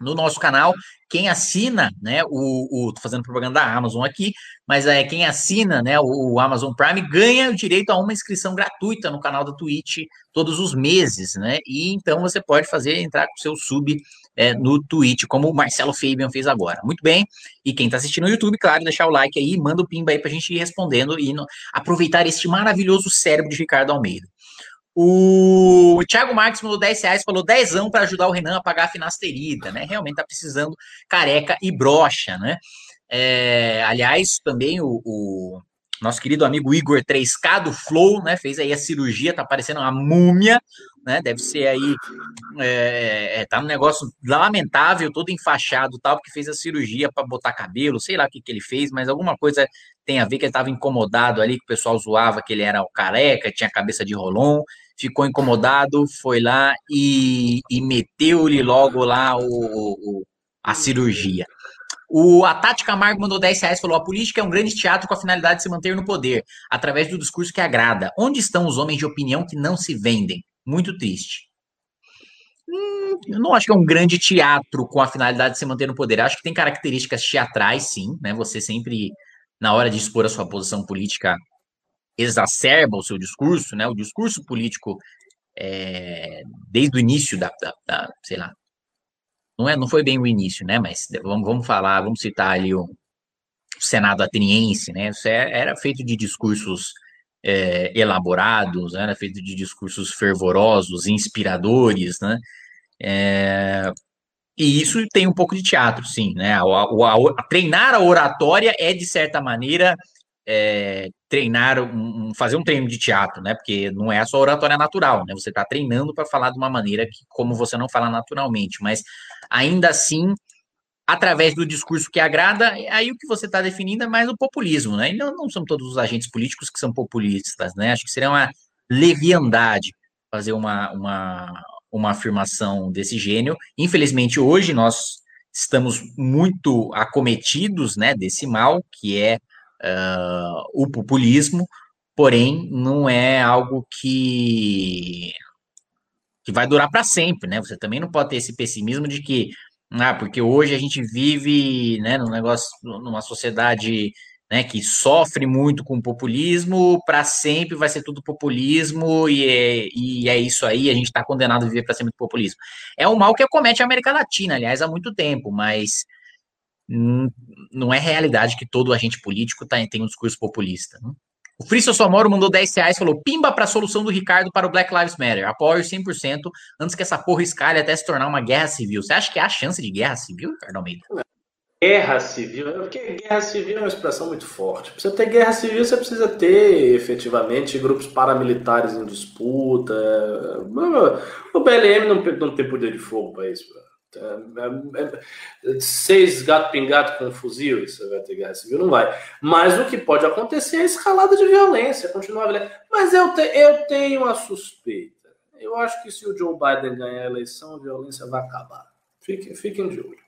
no nosso canal. Quem assina, né, o, o tô fazendo propaganda da Amazon aqui, mas é quem assina, né, o, o, Amazon Prime ganha o direito a uma inscrição gratuita no canal da Twitch todos os meses, né? E então você pode fazer entrar com seu sub é, no Twitch, como o Marcelo Fabian fez agora. Muito bem. E quem está assistindo no YouTube, claro, deixar o like aí, manda o pimba aí para a gente ir respondendo e no, aproveitar este maravilhoso cérebro de Ricardo Almeida. O Thiago Marques mandou 10 reais, falou 10 para ajudar o Renan a pagar a finasterida, né? Realmente tá precisando careca e brocha, né? É, aliás, também o, o, nosso querido amigo Igor 3K do Flow, né? Fez aí a cirurgia, tá parecendo uma múmia, né? Deve ser aí. É, é, tá um negócio lamentável, todo enfaixado tal, porque fez a cirurgia para botar cabelo, sei lá o que, que ele fez, mas alguma coisa tem a ver que ele estava incomodado ali, que o pessoal zoava que ele era o careca, tinha cabeça de rolon, ficou incomodado, foi lá e, e meteu-lhe logo lá o, o, a cirurgia. O, a Tati Camargo mandou 10 reais falou: a política é um grande teatro com a finalidade de se manter no poder, através do discurso que agrada. Onde estão os homens de opinião que não se vendem? Muito triste. Hum, eu não acho que é um grande teatro com a finalidade de se manter no poder. Eu acho que tem características teatrais, sim, né? Você sempre, na hora de expor a sua posição política, exacerba o seu discurso, né? O discurso político, é, desde o início da, da, da, sei lá, não, é, não foi bem o início, né? Mas vamos, vamos falar, vamos citar ali o, Senado ateniense, né? Isso é, era feito de discursos é, elaborados, né? era feito de discursos fervorosos, inspiradores, né? É, e isso tem um pouco de teatro, sim, né? A, a, a, treinar a oratória é, de certa maneira, é, treinar, um, fazer um treino de teatro, né? Porque não é sua oratória natural, né? Você está treinando para falar de uma maneira que, como você não fala naturalmente, mas ainda assim, através do discurso que agrada, aí o que você está definindo é mais o populismo, né? E não, não são todos os agentes políticos que são populistas, né? Acho que seria uma leviandade fazer uma, uma, uma afirmação desse gênio. Infelizmente, hoje nós estamos muito acometidos, né, desse mal, que é uh, o populismo, porém não é algo que que vai durar para sempre, né? Você também não pode ter esse pessimismo de que ah, porque hoje a gente vive, né, num negócio, numa sociedade, né, que sofre muito com o populismo, para sempre vai ser tudo populismo e é, e é isso aí, a gente está condenado a viver para sempre do populismo. É um mal que acomete a América Latina, aliás, há muito tempo, mas não é realidade que todo agente político tá, tem um discurso populista. Né? O Friso Somoro mandou 10 reais falou: pimba para a solução do Ricardo para o Black Lives Matter. Apoio 100% antes que essa porra escalhe até se tornar uma guerra civil. Você acha que há chance de guerra civil, Ricardo Almeida? Guerra civil, porque guerra civil é uma expressão muito forte. Para você ter guerra civil, você precisa ter efetivamente grupos paramilitares em disputa. O BLM não, tem poder de fogo para isso. Seis gato pingado com fuzil, você vai ter guerra civil? Não vai. Mas o que pode acontecer é a escalada de violência, continuar a violência. Mas eu, te, eu tenho uma suspeita. Eu acho que se o Joe Biden ganhar a eleição, a violência vai acabar. Fiquem, fiquem de olho.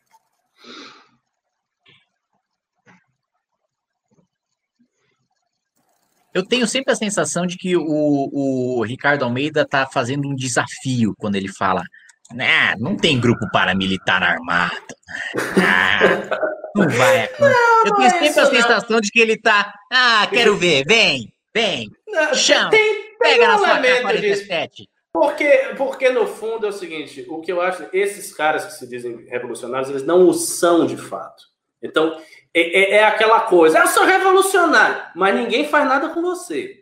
Eu tenho sempre a sensação de que o, o Ricardo Almeida está fazendo um desafio quando ele fala: nah, não tem grupo paramilitar armado. Ah, não vai acontecer. Eu tenho sempre a sensação de que ele está. Ah, quero ver, vem, vem, chama, tem, pega na sua K-47. Porque, porque no fundo é o seguinte: o que eu acho, esses caras que se dizem revolucionários, eles não o são de fato. Então, é, é, é, aquela coisa, eu sou revolucionário, mas ninguém faz nada com você.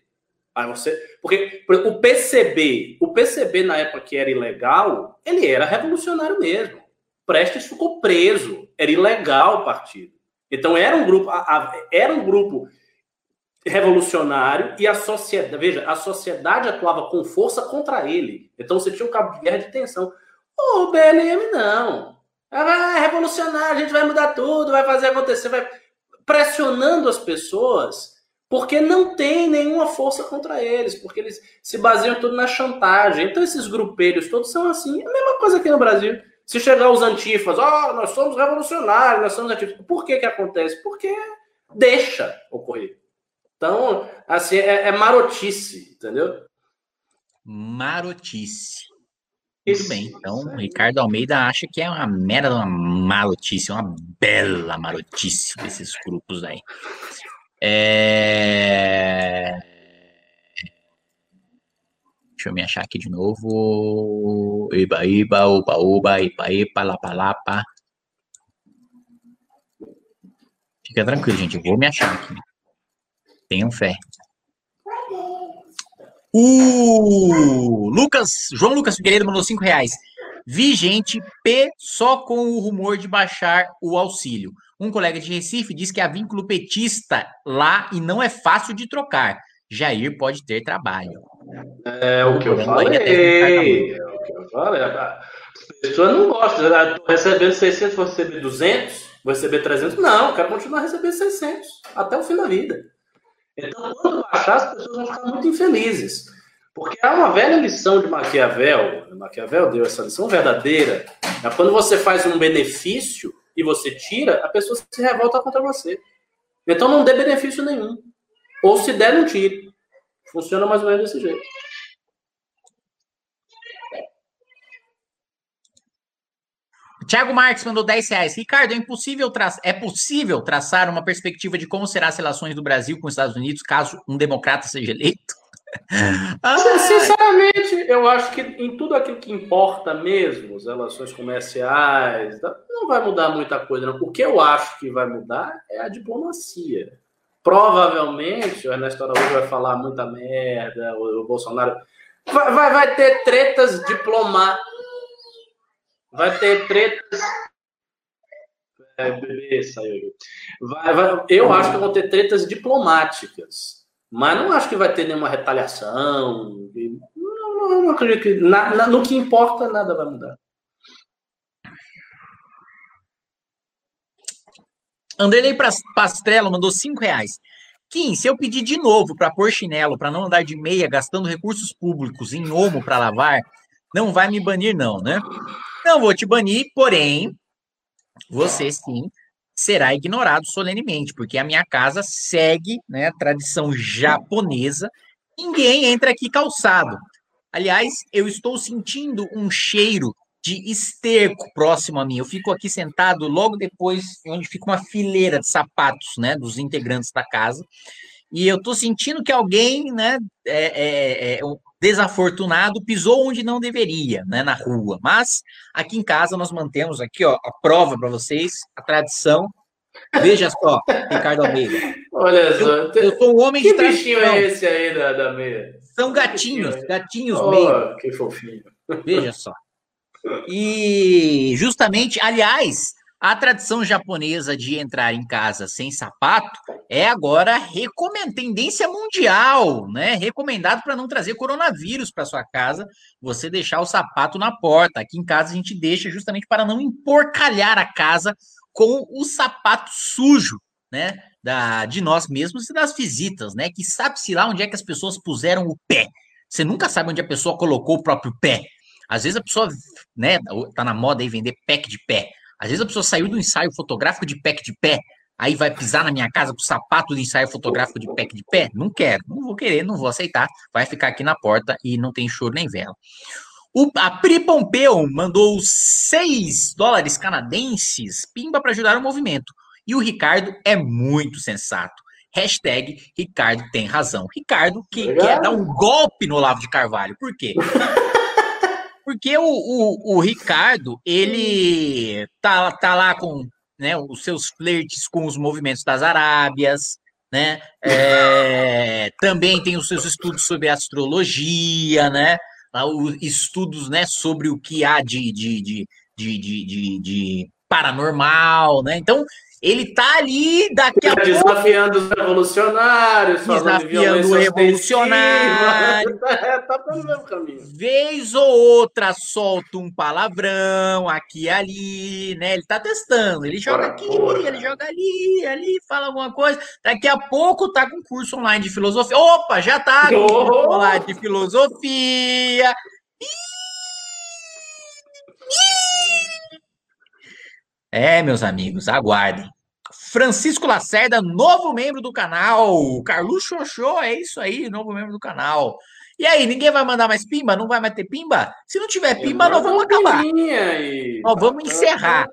Aí você. Porque o PCB, o PCB na época que era ilegal, ele era revolucionário mesmo. Prestes ficou preso, era ilegal o partido. Então era um grupo, era um grupo revolucionário e a sociedade, veja, a sociedade atuava com força contra ele. Então você tinha um cabo de guerra de tensão. O BLM não. Ah, é revolucionário, a gente vai mudar tudo, vai fazer acontecer, vai pressionando as pessoas, porque não tem nenhuma força contra eles, porque eles se baseiam tudo na chantagem. Então esses grupelhos todos são assim, é a mesma coisa aqui no Brasil. Se chegar os antifas, ó, oh, nós somos revolucionários, nós somos antifas. Por que que acontece? Porque deixa ocorrer. Então, assim, é, é marotice, entendeu? Marotice. Muito bem. Então, o Ricardo Almeida acha que é uma mera uma marotice, uma bela marotice desses grupos aí. É... Deixa eu me achar aqui de novo. Iba, iba, uba, uba, lapa, lapa. Fica tranquilo, gente. Eu vou me achar aqui. Tenham fé. O Lucas, João Lucas Figueiredo mandou cinco reais. Vi gente P só com o rumor de baixar o auxílio. Um colega de Recife diz que há vínculo petista lá e não é fácil de trocar. Jair pode ter trabalho. É o que eu falei. É o que eu falei. A pessoa não gosta. Estou recebendo 600, vou receber 200, vou receber 300. Não, eu quero continuar recebendo 600 até o fim da vida. Então, quando baixar, as pessoas vão ficar muito infelizes. Porque há uma velha lição de Maquiavel, Maquiavel deu essa lição verdadeira, é quando você faz um benefício e você tira, a pessoa se revolta contra você. Então não dê benefício nenhum. Ou se der, não tire. Funciona mais ou menos desse jeito. Tiago Marques mandou 10 reais. Ricardo, é, impossível tra... é possível traçar uma perspectiva de como serão as relações do Brasil com os Estados Unidos caso um democrata seja eleito? ah, sinceramente, eu acho que em tudo aquilo que importa mesmo, as relações comerciais, não vai mudar muita coisa. Não. O que eu acho que vai mudar é a diplomacia. Provavelmente o Ernesto Araújo vai falar muita merda, o, o Bolsonaro. Vai, vai, vai ter tretas diplomáticas Vai ter tretas. É, bebê saiu. Vai, vai, eu acho que vão ter tretas diplomáticas. Mas não acho que vai ter nenhuma retaliação. Não, não, não acredito que. Na, na, no que importa, nada vai mudar. Anderley Pastrello mandou 5 reais. Kim, se eu pedir de novo para pôr chinelo, para não andar de meia, gastando recursos públicos em homo para lavar, não vai me banir, não, né? Não vou te banir, porém, você sim será ignorado solenemente, porque a minha casa segue né, a tradição japonesa. Ninguém entra aqui calçado. Aliás, eu estou sentindo um cheiro de esterco próximo a mim. Eu fico aqui sentado logo depois, onde fica uma fileira de sapatos, né, dos integrantes da casa. E eu estou sentindo que alguém, né, é, é, é, desafortunado pisou onde não deveria, né, na rua. Mas aqui em casa nós mantemos aqui, ó, a prova para vocês, a tradição. Veja só, Ricardo Almeida. Olha só. Eu, eu sou um homem que de tradição. Que bichinho é esse aí da, da meia? São gatinhos, gatinhos oh, meio. Que fofinho. Veja só. E justamente, aliás, a tradição japonesa de entrar em casa sem sapato é agora recomend... tendência mundial, né? Recomendado para não trazer coronavírus para sua casa, você deixar o sapato na porta. Aqui em casa a gente deixa justamente para não emporcalhar a casa com o sapato sujo, né? Da, de nós mesmos e das visitas, né? Que sabe-se lá onde é que as pessoas puseram o pé. Você nunca sabe onde a pessoa colocou o próprio pé. Às vezes a pessoa, né, tá na moda aí vender pack de pé. Às vezes a pessoa saiu do ensaio fotográfico de pack de pé, Aí vai pisar na minha casa com sapato de ensaio fotográfico de pé de pé? Não quero, não vou querer, não vou aceitar. Vai ficar aqui na porta e não tem choro nem vela. O, a Pri Pompeu mandou 6 dólares canadenses, pimba para ajudar o movimento. E o Ricardo é muito sensato. Hashtag Ricardo tem razão. Ricardo que quer dar um golpe no Olavo de Carvalho. Por quê? Porque o, o, o, Ricardo, ele tá, tá lá com né, os seus flertes com os movimentos das Arábias, né? É, também tem os seus estudos sobre astrologia, né? Os estudos né, sobre o que há de, de, de, de, de, de paranormal, né? Então, ele tá ali daqui a pouco. Desafiando os revolucionários, desafiando o revolucionário. É, tá pelo mesmo caminho. Vez ou outra solta um palavrão aqui e ali, né? Ele tá testando. Ele joga aqui, ele joga ali, ali, fala alguma coisa. Daqui a pouco tá com curso online de filosofia. Opa, já tá com curso online de filosofia. É, meus amigos, aguardem. Francisco Lacerda, novo membro do canal. Carlos Xoxô, é isso aí, novo membro do canal. E aí, ninguém vai mandar mais pimba? Não vai mais ter pimba? Se não tiver pimba, nós vamos acabar. Nós vamos encerrar.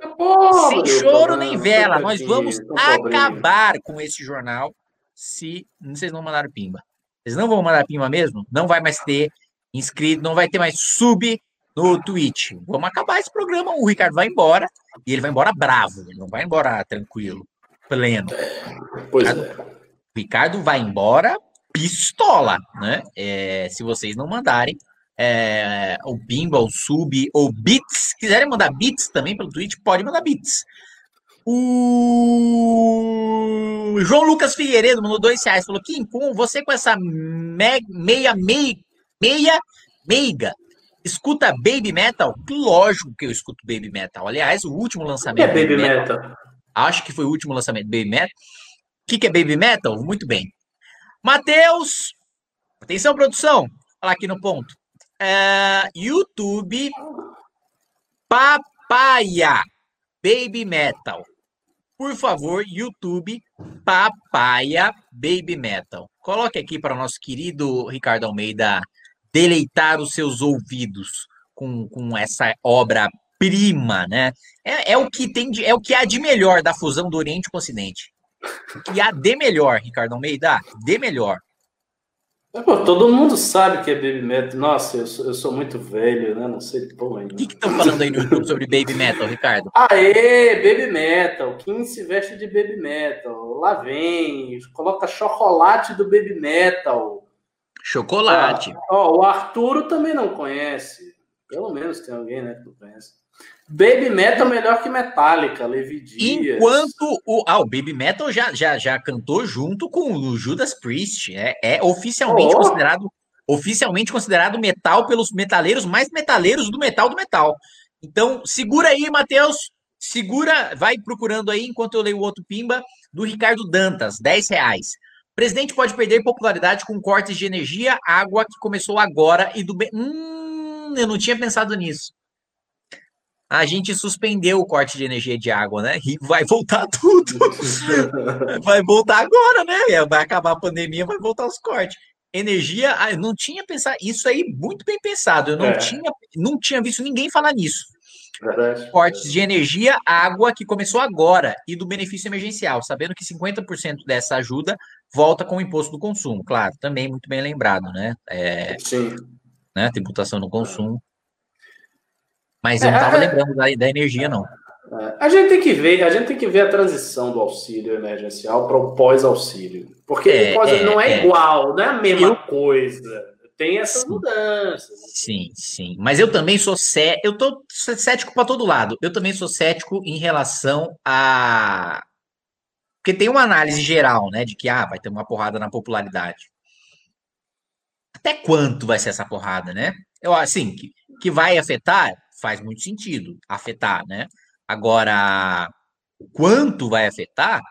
Sem choro nem vela. Nós vamos acabar com esse jornal se vocês não mandaram pimba. Vocês não vão mandar pimba mesmo? Não vai mais ter inscrito, não vai ter mais sub, no Twitch. Vamos acabar esse programa. O Ricardo vai embora e ele vai embora bravo, ele não vai embora tranquilo, pleno. Pois Ricardo, é. Ricardo vai embora pistola, né? É, se vocês não mandarem é, o Bimba, o Sub ou Bits, quiserem mandar Bits também pelo Twitch, pode mandar Bits. O João Lucas Figueiredo mandou dois reais, falou: Kim, com você com essa me... meia, meia, meia, meiga Escuta Baby Metal? Lógico que eu escuto Baby Metal. Aliás, o último lançamento. O que é Baby Metal? metal? Acho que foi o último lançamento Baby Metal. O que, que é Baby Metal? Muito bem. Matheus, atenção, produção. Olha aqui no ponto. É, YouTube Papaya Baby Metal. Por favor, YouTube Papaya Baby Metal. Coloque aqui para o nosso querido Ricardo Almeida deleitar os seus ouvidos com, com essa obra-prima, né? É, é, o que tem de, é o que há de melhor da fusão do Oriente com o Ocidente. O que há de melhor, Ricardo Almeida, de melhor. Pô, todo mundo sabe que é Baby Metal. Nossa, eu sou, eu sou muito velho, né? Não sei pô ainda. O que estão falando aí no YouTube sobre Baby Metal, Ricardo? Aê, Baby Metal. Quem se veste de Baby Metal? Lá vem. Coloca chocolate do Baby Metal. Chocolate. Ah, ó, o Arturo também não conhece. Pelo menos tem alguém, né, que não conhece. Baby Metal melhor que Metallica, Levi Dias. Enquanto o, ah, o Baby Metal já, já, já cantou junto com o Judas Priest. É, é oficialmente oh. considerado oficialmente considerado metal pelos metaleiros mais metaleiros do metal do metal. Então, segura aí, Matheus. Segura, vai procurando aí enquanto eu leio o outro pimba do Ricardo Dantas, 10 reais. Presidente pode perder popularidade com cortes de energia, água que começou agora e do bem. Hum, eu não tinha pensado nisso. A gente suspendeu o corte de energia de água, né? E vai voltar tudo. vai voltar agora, né? Vai acabar a pandemia, vai voltar os cortes. Energia, ah, eu não tinha pensado. Isso aí, muito bem pensado. Eu não, é. tinha, não tinha visto ninguém falar nisso. Verdade. Cortes de energia, água, que começou agora, e do benefício emergencial, sabendo que 50% dessa ajuda volta com o imposto do consumo, claro, também muito bem lembrado, né? É, Sim. Né, tributação no consumo. Mas eu não estava é, é, lembrando da, da energia, não. É, a gente tem que ver, a gente tem que ver a transição do auxílio emergencial para o pós-auxílio. Porque é, não é, igual, não é a mesma eu, coisa. Tem essas sim, mudanças. Sim, sim. Mas eu também sou cético. Eu tô cético para todo lado. Eu também sou cético em relação a porque tem uma análise geral, né, de que ah, vai ter uma porrada na popularidade. Até quanto vai ser essa porrada, né? Eu assim, que, que vai afetar, faz muito sentido afetar, né? Agora, quanto vai afetar?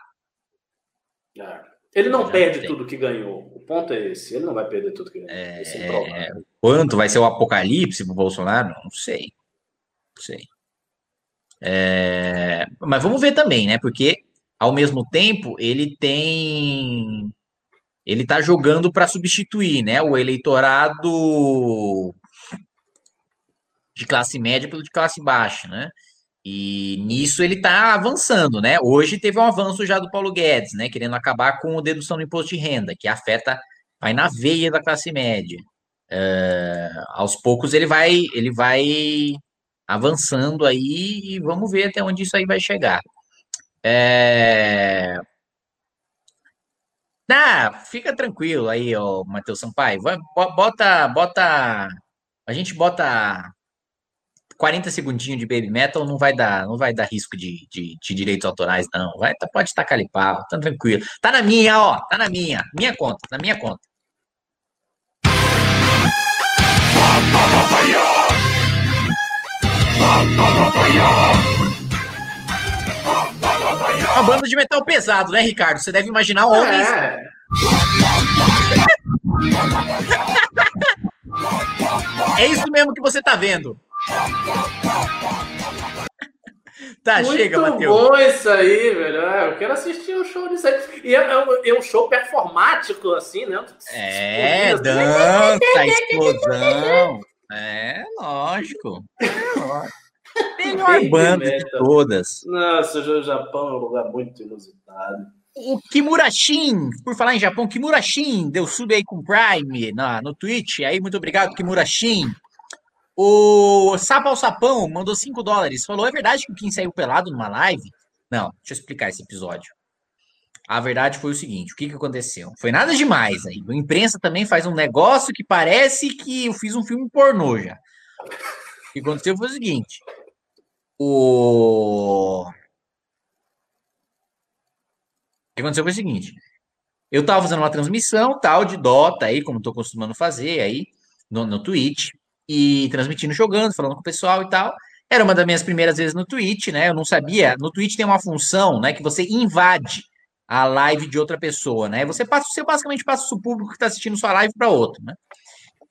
É. Ele não perde tem. tudo que ganhou. O ponto é esse. Ele não vai perder tudo que ganhou. É, é quanto vai ser o apocalipse para o Bolsonaro? Não sei. Não sei. É, mas vamos ver também, né? Porque ao mesmo tempo, ele tem. Ele está jogando para substituir né, o eleitorado de classe média pelo de classe baixa, né? E nisso ele está avançando, né? Hoje teve um avanço já do Paulo Guedes, né? Querendo acabar com a dedução do imposto de renda, que afeta, vai na veia da classe média. É, aos poucos ele vai, ele vai avançando aí e vamos ver até onde isso aí vai chegar. É... Ah, fica tranquilo aí, ó, Matheus Sampaio. Vai, bota, bota. A gente bota 40 segundinhos de baby metal, não vai dar, não vai dar risco de, de, de direitos autorais, não. Vai, tá, pode tacar ali pau, tá tranquilo. Tá na minha, ó, tá na minha, minha conta, na minha conta. Uma banda de metal pesado, né, Ricardo? Você deve imaginar homens. É. é isso mesmo que você tá vendo. Tá, Muito chega, Matheus. bom isso aí, velho. É, eu quero assistir o um show disso aí. E é, é, é, um show performático, assim, né? É, dança, explosão. É, lógico. É lógico. Melhor banda de todas. Nossa, o Japão é um lugar muito inusitado. O Kimurashin, por falar em Japão, Kimurashin deu sub aí com Prime na, no Twitch. Aí, muito obrigado, Kimurashin. O Sapal Sapão mandou 5 dólares. Falou: é verdade que o Kim saiu pelado numa live? Não, deixa eu explicar esse episódio. A verdade foi o seguinte: o que, que aconteceu? Foi nada demais aí. A imprensa também faz um negócio que parece que eu fiz um filme pornô já. O que aconteceu foi o seguinte: o. O que aconteceu foi o seguinte: eu tava fazendo uma transmissão tal de Dota aí, como tô costumando fazer aí no, no Twitch, e transmitindo jogando, falando com o pessoal e tal. Era uma das minhas primeiras vezes no Twitch, né? Eu não sabia. No Twitch tem uma função, né, que você invade a live de outra pessoa, né? Você passa, você basicamente passa o público que está assistindo sua live para outro, né?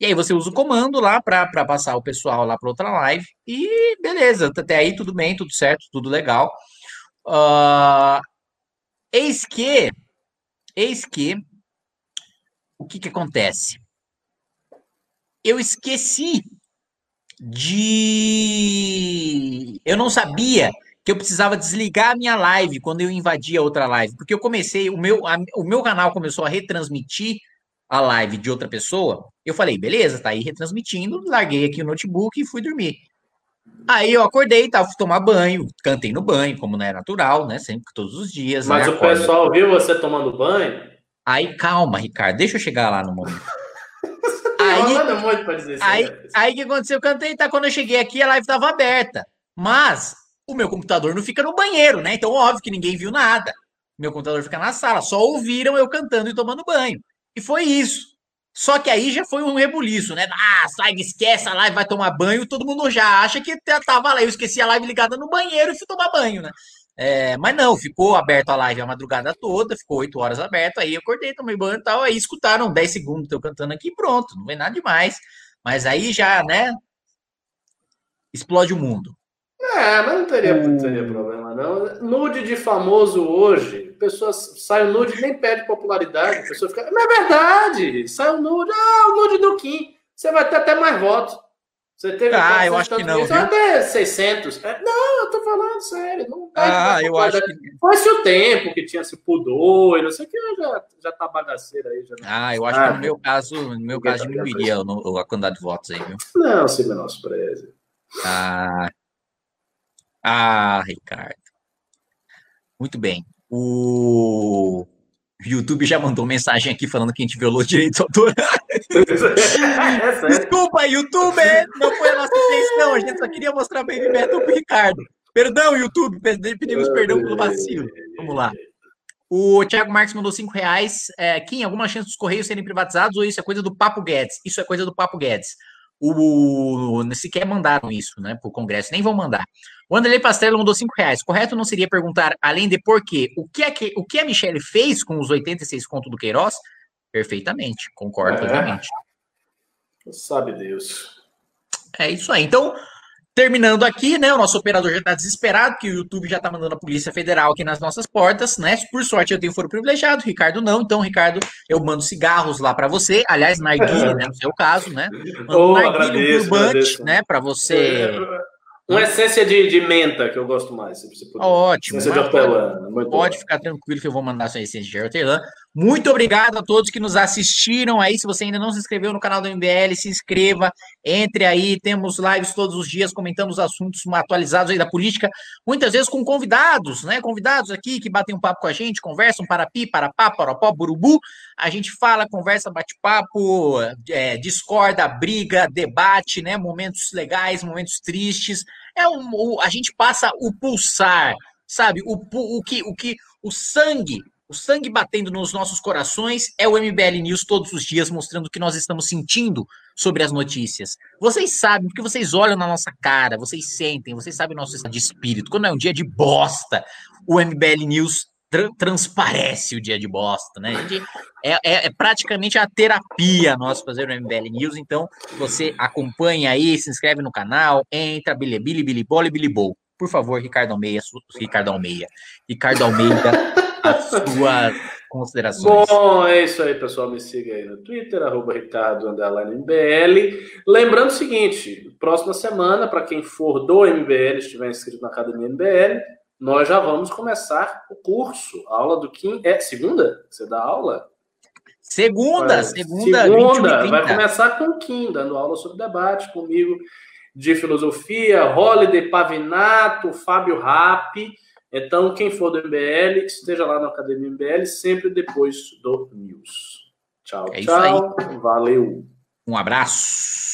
E aí você usa o comando lá para passar o pessoal lá para outra live e beleza, até aí tudo bem, tudo certo, tudo legal. Uh, eis que, eis que, o que que acontece? Eu esqueci de, eu não sabia que eu precisava desligar a minha live quando eu invadia outra live, porque eu comecei, o meu, a, o meu canal começou a retransmitir a live de outra pessoa. Eu falei, beleza, tá aí retransmitindo, larguei aqui o notebook e fui dormir. Aí eu acordei, tava fui tomar banho, cantei no banho, como não é natural, né? Sempre, todos os dias. Mas né? o pessoal viu você tomando banho? Aí, calma, Ricardo, deixa eu chegar lá no momento. Aí, muito pra dizer aí, aí o que aconteceu? Eu cantei, tá? Quando eu cheguei aqui, a live tava aberta. Mas o meu computador não fica no banheiro, né? Então, óbvio que ninguém viu nada. Meu computador fica na sala, só ouviram eu cantando e tomando banho. E foi isso. Só que aí já foi um rebuliço, né? Ah, sai, esquece a live, vai tomar banho, todo mundo já acha que tava lá. Eu esqueci a live ligada no banheiro e fui tomar banho, né? É, mas não, ficou aberto a live a madrugada toda, ficou oito horas aberto, aí eu acordei, tomei banho e tal, aí escutaram 10 segundos eu cantando aqui pronto, não vem nada demais. Mas aí já, né? Explode o mundo. É, mas não teria, não teria problema, não. Nude de famoso hoje, pessoas saem nude nem perde popularidade, a pessoa fica. Não é verdade! Sai o nude, ah, o nude do Kim. Você vai ter até mais votos. Você teve. Ah, eu acho que não. Ter 600. É, não, eu tô falando sério. Não ah, eu acho que. Foi-se o tempo que tinha se pudor e não sei o que, já, já tá bagaceira aí. Já ah, eu acho que no meu caso, no meu caso, diminuiria a quantidade de votos aí, viu? Não, se menospreze. Ah, ah, Ricardo. Muito bem. O YouTube já mandou mensagem aqui falando que a gente violou direitos autorais. É Desculpa, YouTube, não foi a nossa intenção. A gente só queria mostrar Baby Metal pro Ricardo. Perdão, YouTube, pedimos perdão pelo vacilo. Vamos lá. O Thiago Marques mandou 5 reais. É, Kim, alguma chance dos Correios serem privatizados ou isso é coisa do Papo Guedes? Isso é coisa do Papo Guedes o, sequer mandaram isso, né, para o Congresso, nem vão mandar. O Anderley Pastello mandou 5 reais. Correto não seria perguntar, além de por quê, o que, é que, o que a Michelle fez com os 86 contos do Queiroz? Perfeitamente, concordo é. Sabe Deus. É isso aí. Então, Terminando aqui, né? O nosso operador já está desesperado, que o YouTube já está mandando a Polícia Federal aqui nas nossas portas, né? Por sorte eu tenho foro privilegiado, Ricardo não. Então, Ricardo, eu mando cigarros lá para você. Aliás, narguile, né? No seu caso, né? Mando Oh, narguile, agradeço, um turbante, né? Para você. Uma essência de, de menta que eu gosto mais, se você puder. Ótimo. Essência de hortelã. Muito Pode bom. ficar tranquilo que eu vou mandar sua essência de hortelã. Muito obrigado a todos que nos assistiram aí. Se você ainda não se inscreveu no canal do MBL, se inscreva, entre aí. Temos lives todos os dias comentando os assuntos atualizados aí da política, muitas vezes com convidados, né? Convidados aqui que batem um papo com a gente, conversam para pi, para pá, para pó, burubu. A gente fala, conversa, bate papo, é, discorda, briga, debate, né? Momentos legais, momentos tristes. É um, a gente passa o pulsar, sabe? O, o que o que o sangue, o sangue batendo nos nossos corações é o MBL News todos os dias mostrando o que nós estamos sentindo sobre as notícias. Vocês sabem, porque vocês olham na nossa cara, vocês sentem, vocês sabem o nosso estado de espírito. Quando é um dia de bosta, o MBL News tra- transparece o dia de bosta, né? É, é- é praticamente a terapia nós fazer o MBL News, então você acompanha aí, se inscreve no canal, entra, bilibili, bilibole, bilibol. Por favor, Ricardo Almeida, Ricardo Almeida, Ricardo Almeida, as suas considerações. Bom, é isso aí, pessoal. Me siga aí no Twitter, arroba Ricardo MBL. Lembrando o seguinte: próxima semana, para quem for do MBL, estiver inscrito na Academia MBL, nós já vamos começar o curso. A aula do Kim é segunda? Você dá aula? Segunda, segunda, 21 segunda 30. vai começar com o Kim, dando aula sobre debate comigo de filosofia, Holiday Pavinato, Fábio Rappi. Então, quem for do MBL, esteja lá na Academia MBL, sempre depois do News. Tchau, É isso tchau. Valeu. Um abraço.